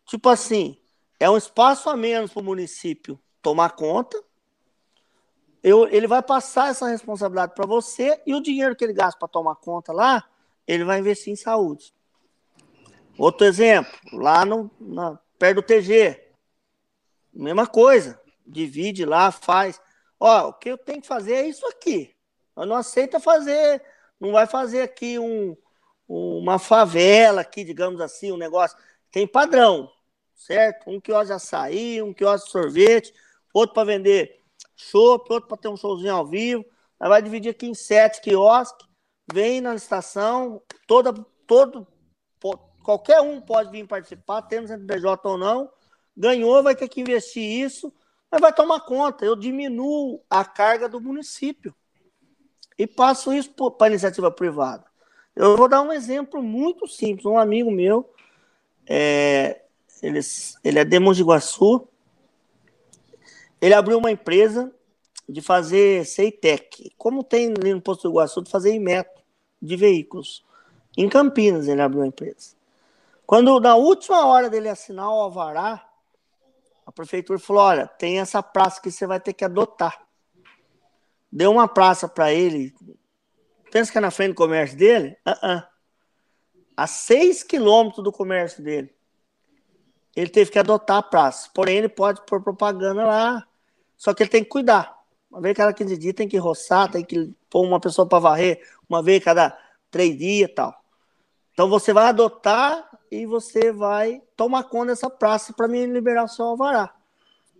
Tipo assim, é um espaço a menos para o município tomar conta. Eu, ele vai passar essa responsabilidade para você e o dinheiro que ele gasta para tomar conta lá, ele vai investir em saúde. Outro exemplo, lá no, na, perto do TG, mesma coisa, divide lá, faz. Ó, o que eu tenho que fazer é isso aqui. Eu não aceita fazer, não vai fazer aqui um, uma favela aqui, digamos assim, um negócio. Tem padrão, certo? Um quiosque de açaí, um quiosque de sorvete, outro para vender chopp, outro para ter um showzinho ao vivo. Aí vai dividir aqui em sete quiosques vem na licitação, toda, todo, qualquer um pode vir participar, tendo CNPJ ou não, ganhou, vai ter que investir isso, mas vai tomar conta. Eu diminuo a carga do município e passo isso para iniciativa privada. Eu vou dar um exemplo muito simples. Um amigo meu, é, ele, ele é de Mogi Guaçu, ele abriu uma empresa de fazer CEITEC, como tem ali no Posto do Iguaçu, de fazer IMETO de veículos. Em Campinas ele abriu a empresa. Quando na última hora dele assinar o alvará, a prefeitura falou: olha, tem essa praça que você vai ter que adotar. Deu uma praça para ele. Pensa que é na frente do comércio dele? Uh -uh. A seis quilômetros do comércio dele. Ele teve que adotar a praça. Porém, ele pode pôr propaganda lá. Só que ele tem que cuidar. Uma vez cada 15 dias tem que roçar, tem que pôr uma pessoa para varrer uma vez cada três dias e tal. Então você vai adotar e você vai tomar conta dessa praça para me liberar o seu alvará.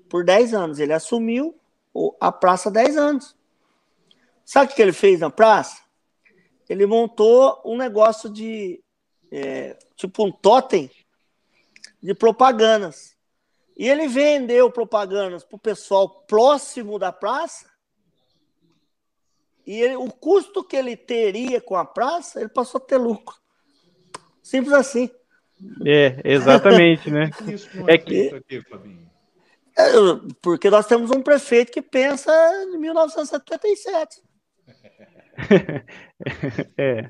Por 10 anos. Ele assumiu a praça 10 anos. Sabe o que ele fez na praça? Ele montou um negócio de é, tipo um totem de propagandas. E ele vendeu propagandas para o pessoal próximo da praça. E ele, o custo que ele teria com a praça, ele passou a ter lucro. Simples assim. É, exatamente, né? <laughs> é que... Aqui, é, porque nós temos um prefeito que pensa em 1977. <laughs> é.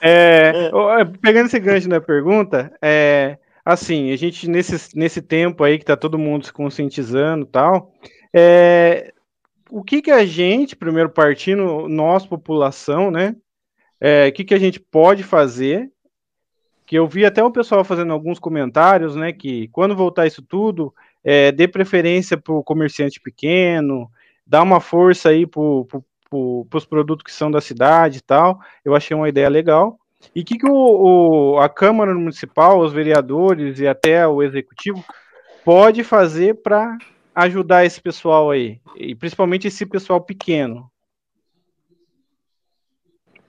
É, é. Pegando esse gancho da pergunta, é, assim, a gente nesse, nesse tempo aí que tá todo mundo se conscientizando tal, é, o que que a gente, primeiro partindo, nós, população, né, é, o que que a gente pode fazer, que eu vi até o pessoal fazendo alguns comentários, né, que quando voltar isso tudo, é, dê preferência para o comerciante pequeno, dá uma força aí para os produtos que são da cidade e tal, eu achei uma ideia legal. E que, que o, a Câmara Municipal, os vereadores e até o Executivo pode fazer para ajudar esse pessoal aí, e principalmente esse pessoal pequeno?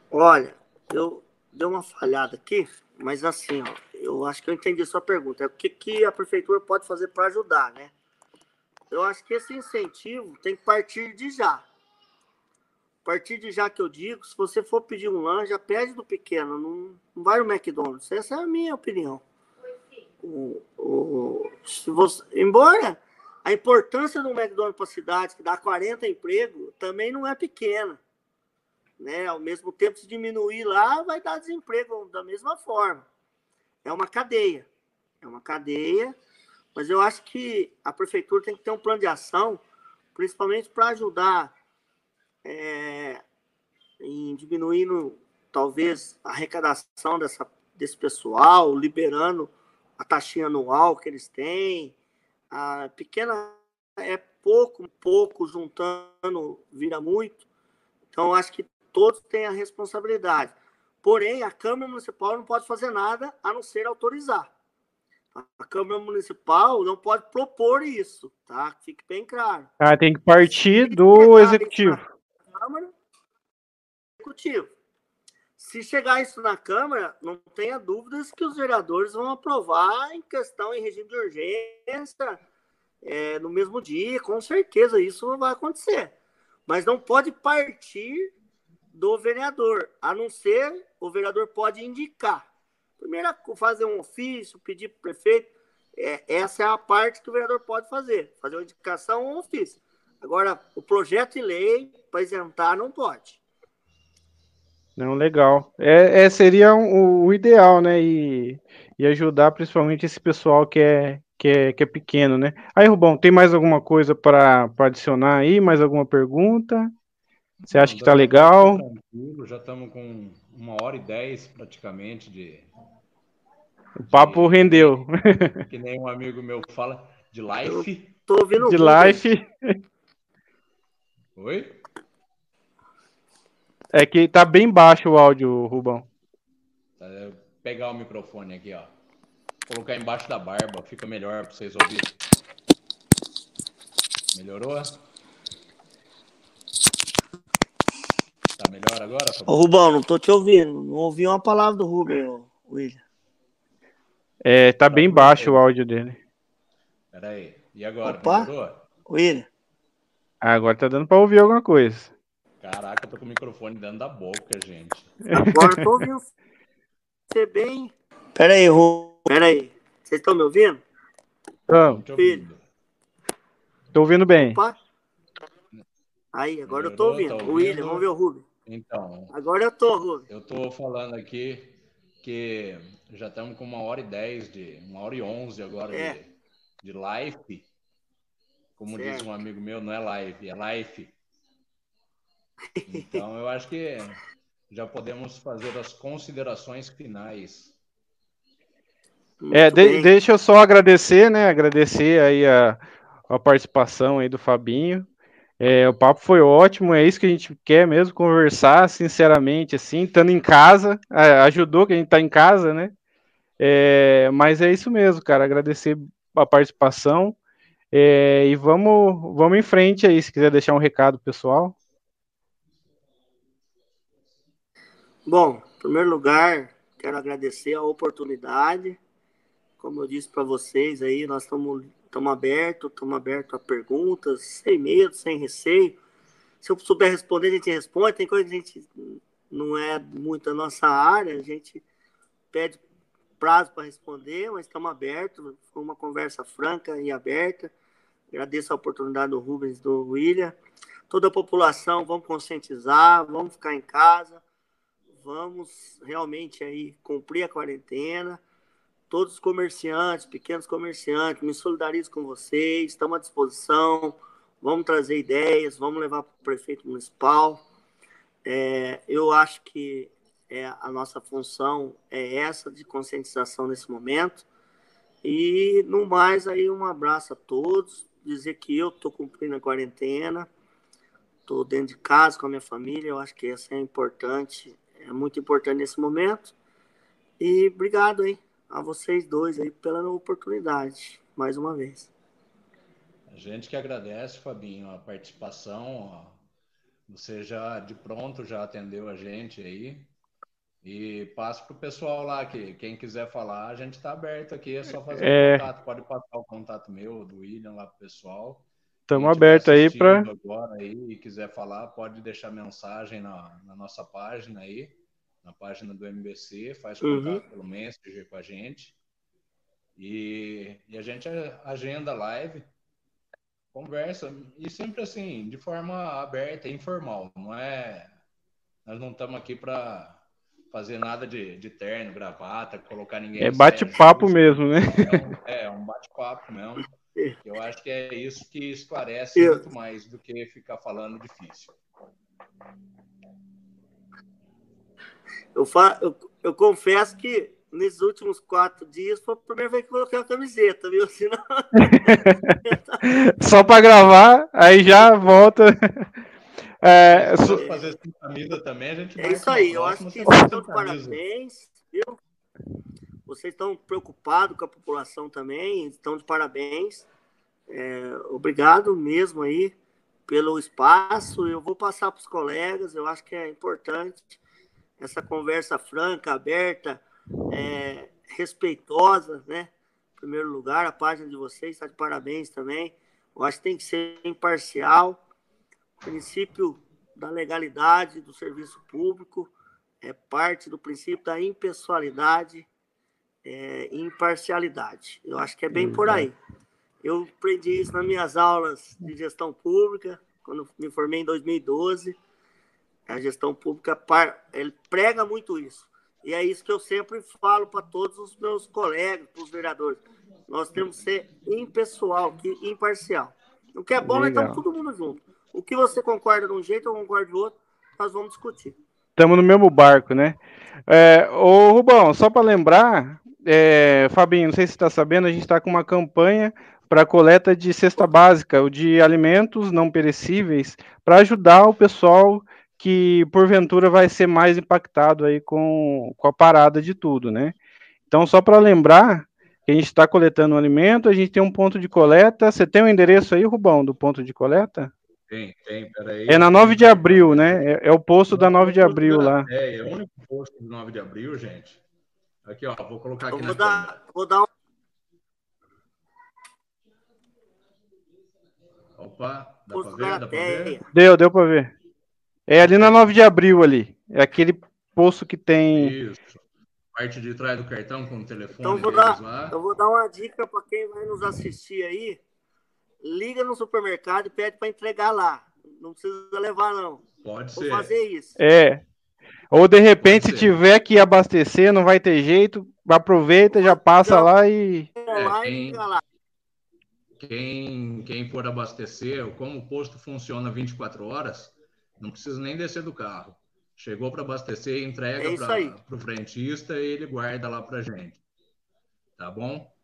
Olha, eu dei uma falhada aqui, mas assim, ó, eu acho que eu entendi sua pergunta. É o que, que a prefeitura pode fazer para ajudar, né? Eu acho que esse incentivo tem que partir de já. A partir de já que eu digo, se você for pedir um lanche, já pede do pequeno, não, não vai no McDonald's. Essa é a minha opinião. O, o, se você, embora a importância do McDonald's para a cidade, que dá 40 empregos, também não é pequena. Né? Ao mesmo tempo, se diminuir lá, vai dar desemprego da mesma forma. É uma cadeia. É uma cadeia, mas eu acho que a prefeitura tem que ter um plano de ação, principalmente para ajudar é, em diminuindo, talvez, a arrecadação dessa, desse pessoal, liberando a taxinha anual que eles têm. A pequena é pouco, pouco, juntando, vira muito. Então, acho que todos têm a responsabilidade. Porém, a Câmara Municipal não pode fazer nada a não ser autorizar. A Câmara Municipal não pode propor isso, tá? Fique bem claro. Ah, tem que partir do Executivo. Câmara, Executivo. Se chegar isso na Câmara, não tenha dúvidas que os vereadores vão aprovar em questão em regime de urgência, é, no mesmo dia, com certeza isso vai acontecer. Mas não pode partir do vereador, a não ser o vereador pode indicar. Primeiro, fazer um ofício, pedir para o prefeito. É, essa é a parte que o vereador pode fazer, fazer uma indicação ou um ofício. Agora, o projeto de lei para isentar não pode. Não, legal. É, é seria um, o ideal, né? E, e ajudar principalmente esse pessoal que é, que é, que é pequeno, né? Aí, Rubão, tem mais alguma coisa para adicionar aí? Mais alguma pergunta? Você acha que está legal? Já estamos com uma hora e dez praticamente de. O papo de, rendeu. Que nem um amigo meu fala, de life. tô ouvindo De life. Oi? É que tá bem baixo o áudio, Rubão. Tá, pegar o microfone aqui, ó. Colocar embaixo da barba, fica melhor para vocês ouvirem. Melhorou? Tá melhor agora? Ô, Rubão, não tô te ouvindo. Não ouvi uma palavra do Rubem, William. É, tá bem baixo o áudio dele. Pera aí. E agora? Opa. Melhorou? William. Agora tá dando pra ouvir alguma coisa. Caraca, eu tô com o microfone dentro da boca, gente. Agora eu tô ouvindo você bem. Pera aí, Rubem. Pera aí. Vocês estão me ouvindo? Estão. Tô ouvindo bem. Opa. Aí, agora Melhorou, eu tô ouvindo. Tá ouvindo. O William, vamos ver o Rubem. Então. Agora eu tô, Rubem. Eu tô falando aqui que já estamos com uma hora e dez de. Uma hora e onze agora é. de, de live. Como certo. diz um amigo meu, não é live, é live. Então eu acho que já podemos fazer as considerações finais. é, de, deixa eu só agradecer, né? Agradecer aí a, a participação aí do Fabinho. É, o papo foi ótimo, é isso que a gente quer mesmo, conversar sinceramente, assim, estando em casa, ajudou que a gente está em casa, né? É, mas é isso mesmo, cara, agradecer a participação é, e vamos, vamos em frente aí, se quiser deixar um recado pessoal. Bom, em primeiro lugar, quero agradecer a oportunidade, como eu disse para vocês aí, nós estamos abertos, estamos abertos a perguntas, sem medo, sem receio. Se eu souber responder, a gente responde. Tem coisa que a gente não é muito a nossa área, a gente pede prazo para responder, mas estamos abertos. Foi uma conversa franca e aberta. Agradeço a oportunidade do Rubens do William. toda a população, vamos conscientizar, vamos ficar em casa, vamos realmente aí cumprir a quarentena. Todos os comerciantes, pequenos comerciantes, me solidarizo com vocês, estamos à disposição, vamos trazer ideias, vamos levar para o prefeito municipal. É, eu acho que é, a nossa função é essa de conscientização nesse momento. E no mais aí um abraço a todos, dizer que eu estou cumprindo a quarentena, estou dentro de casa com a minha família, eu acho que essa é importante, é muito importante nesse momento. E obrigado aí a vocês dois aí pela oportunidade, mais uma vez. A gente que agradece, Fabinho, a participação. Você já de pronto já atendeu a gente aí. E passa para o pessoal lá que quem quiser falar, a gente está aberto aqui, é só fazer é... um contato. Pode passar o contato meu, do William lá para o pessoal. Estamos abertos aí para. Agora aí e quiser falar, pode deixar mensagem na, na, nossa página aí, na página do MBC, faz uhum. contato uhum. pelo Messenger com a gente. E, e a gente agenda live, conversa, e sempre assim, de forma aberta informal. Não é. Nós não estamos aqui para fazer nada de, de terno, gravata, colocar ninguém. É bate-papo mesmo, né? É, é um bate-papo mesmo. Eu acho que é isso que esclarece eu... muito mais do que ficar falando difícil. Eu, fa... eu, eu confesso que nesses últimos quatro dias foi a primeira vez que eu coloquei a camiseta, viu? <laughs> Senão... <laughs> Só para gravar, aí já volta. É, se fazer sem camisa também, a gente É isso aí, eu acho que vocês estão de parabéns, viu? Vocês estão preocupados com a população também, estão de parabéns. É, obrigado mesmo aí pelo espaço. Eu vou passar para os colegas, eu acho que é importante essa conversa franca, aberta, é, respeitosa, né? Em primeiro lugar, a página de vocês está de parabéns também. Eu acho que tem que ser imparcial. O princípio da legalidade do serviço público é parte do princípio da impessoalidade é, imparcialidade. Eu acho que é bem por aí. Eu aprendi isso nas minhas aulas de gestão pública, quando me formei em 2012. A gestão pública ele prega muito isso. E é isso que eu sempre falo para todos os meus colegas, para os vereadores. Nós temos que ser impessoal, imparcial. O que é bom é estar todo mundo junto. O que você concorda de um jeito, eu concordo do outro, nós vamos discutir. Estamos no mesmo barco, né? É, ô Rubão, só para lembrar, é, Fabinho, não sei se você está sabendo, a gente está com uma campanha para coleta de cesta básica, ou de alimentos não perecíveis, para ajudar o pessoal que porventura vai ser mais impactado aí com, com a parada de tudo, né? Então, só para lembrar que a gente está coletando um alimento, a gente tem um ponto de coleta. Você tem o um endereço aí, Rubão, do ponto de coleta? Tem, tem, peraí. É na 9 de abril, né? É, é o posto da 9 de abril lá. É, é o único posto do 9 de abril, gente. Aqui, ó, vou colocar aqui vou na dar, Vou dar um... Opa, dá para ver? Dá ver? Deu, deu para ver. É ali na 9 de abril ali. É aquele poço que tem. Isso. Parte de trás do cartão com o telefone. Então vou dar, lá. eu vou dar uma dica para quem vai nos assistir aí. Liga no supermercado e pede para entregar lá. Não precisa levar, não. Pode vou ser. fazer isso. É. Ou de repente, se tiver que abastecer, não vai ter jeito, aproveita, já passa então, lá e. É, quem, quem, quem for abastecer, como o posto funciona 24 horas, não precisa nem descer do carro. Chegou para abastecer, entrega é para o frentista e ele guarda lá para gente. Tá bom?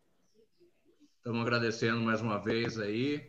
Estamos agradecendo mais uma vez aí.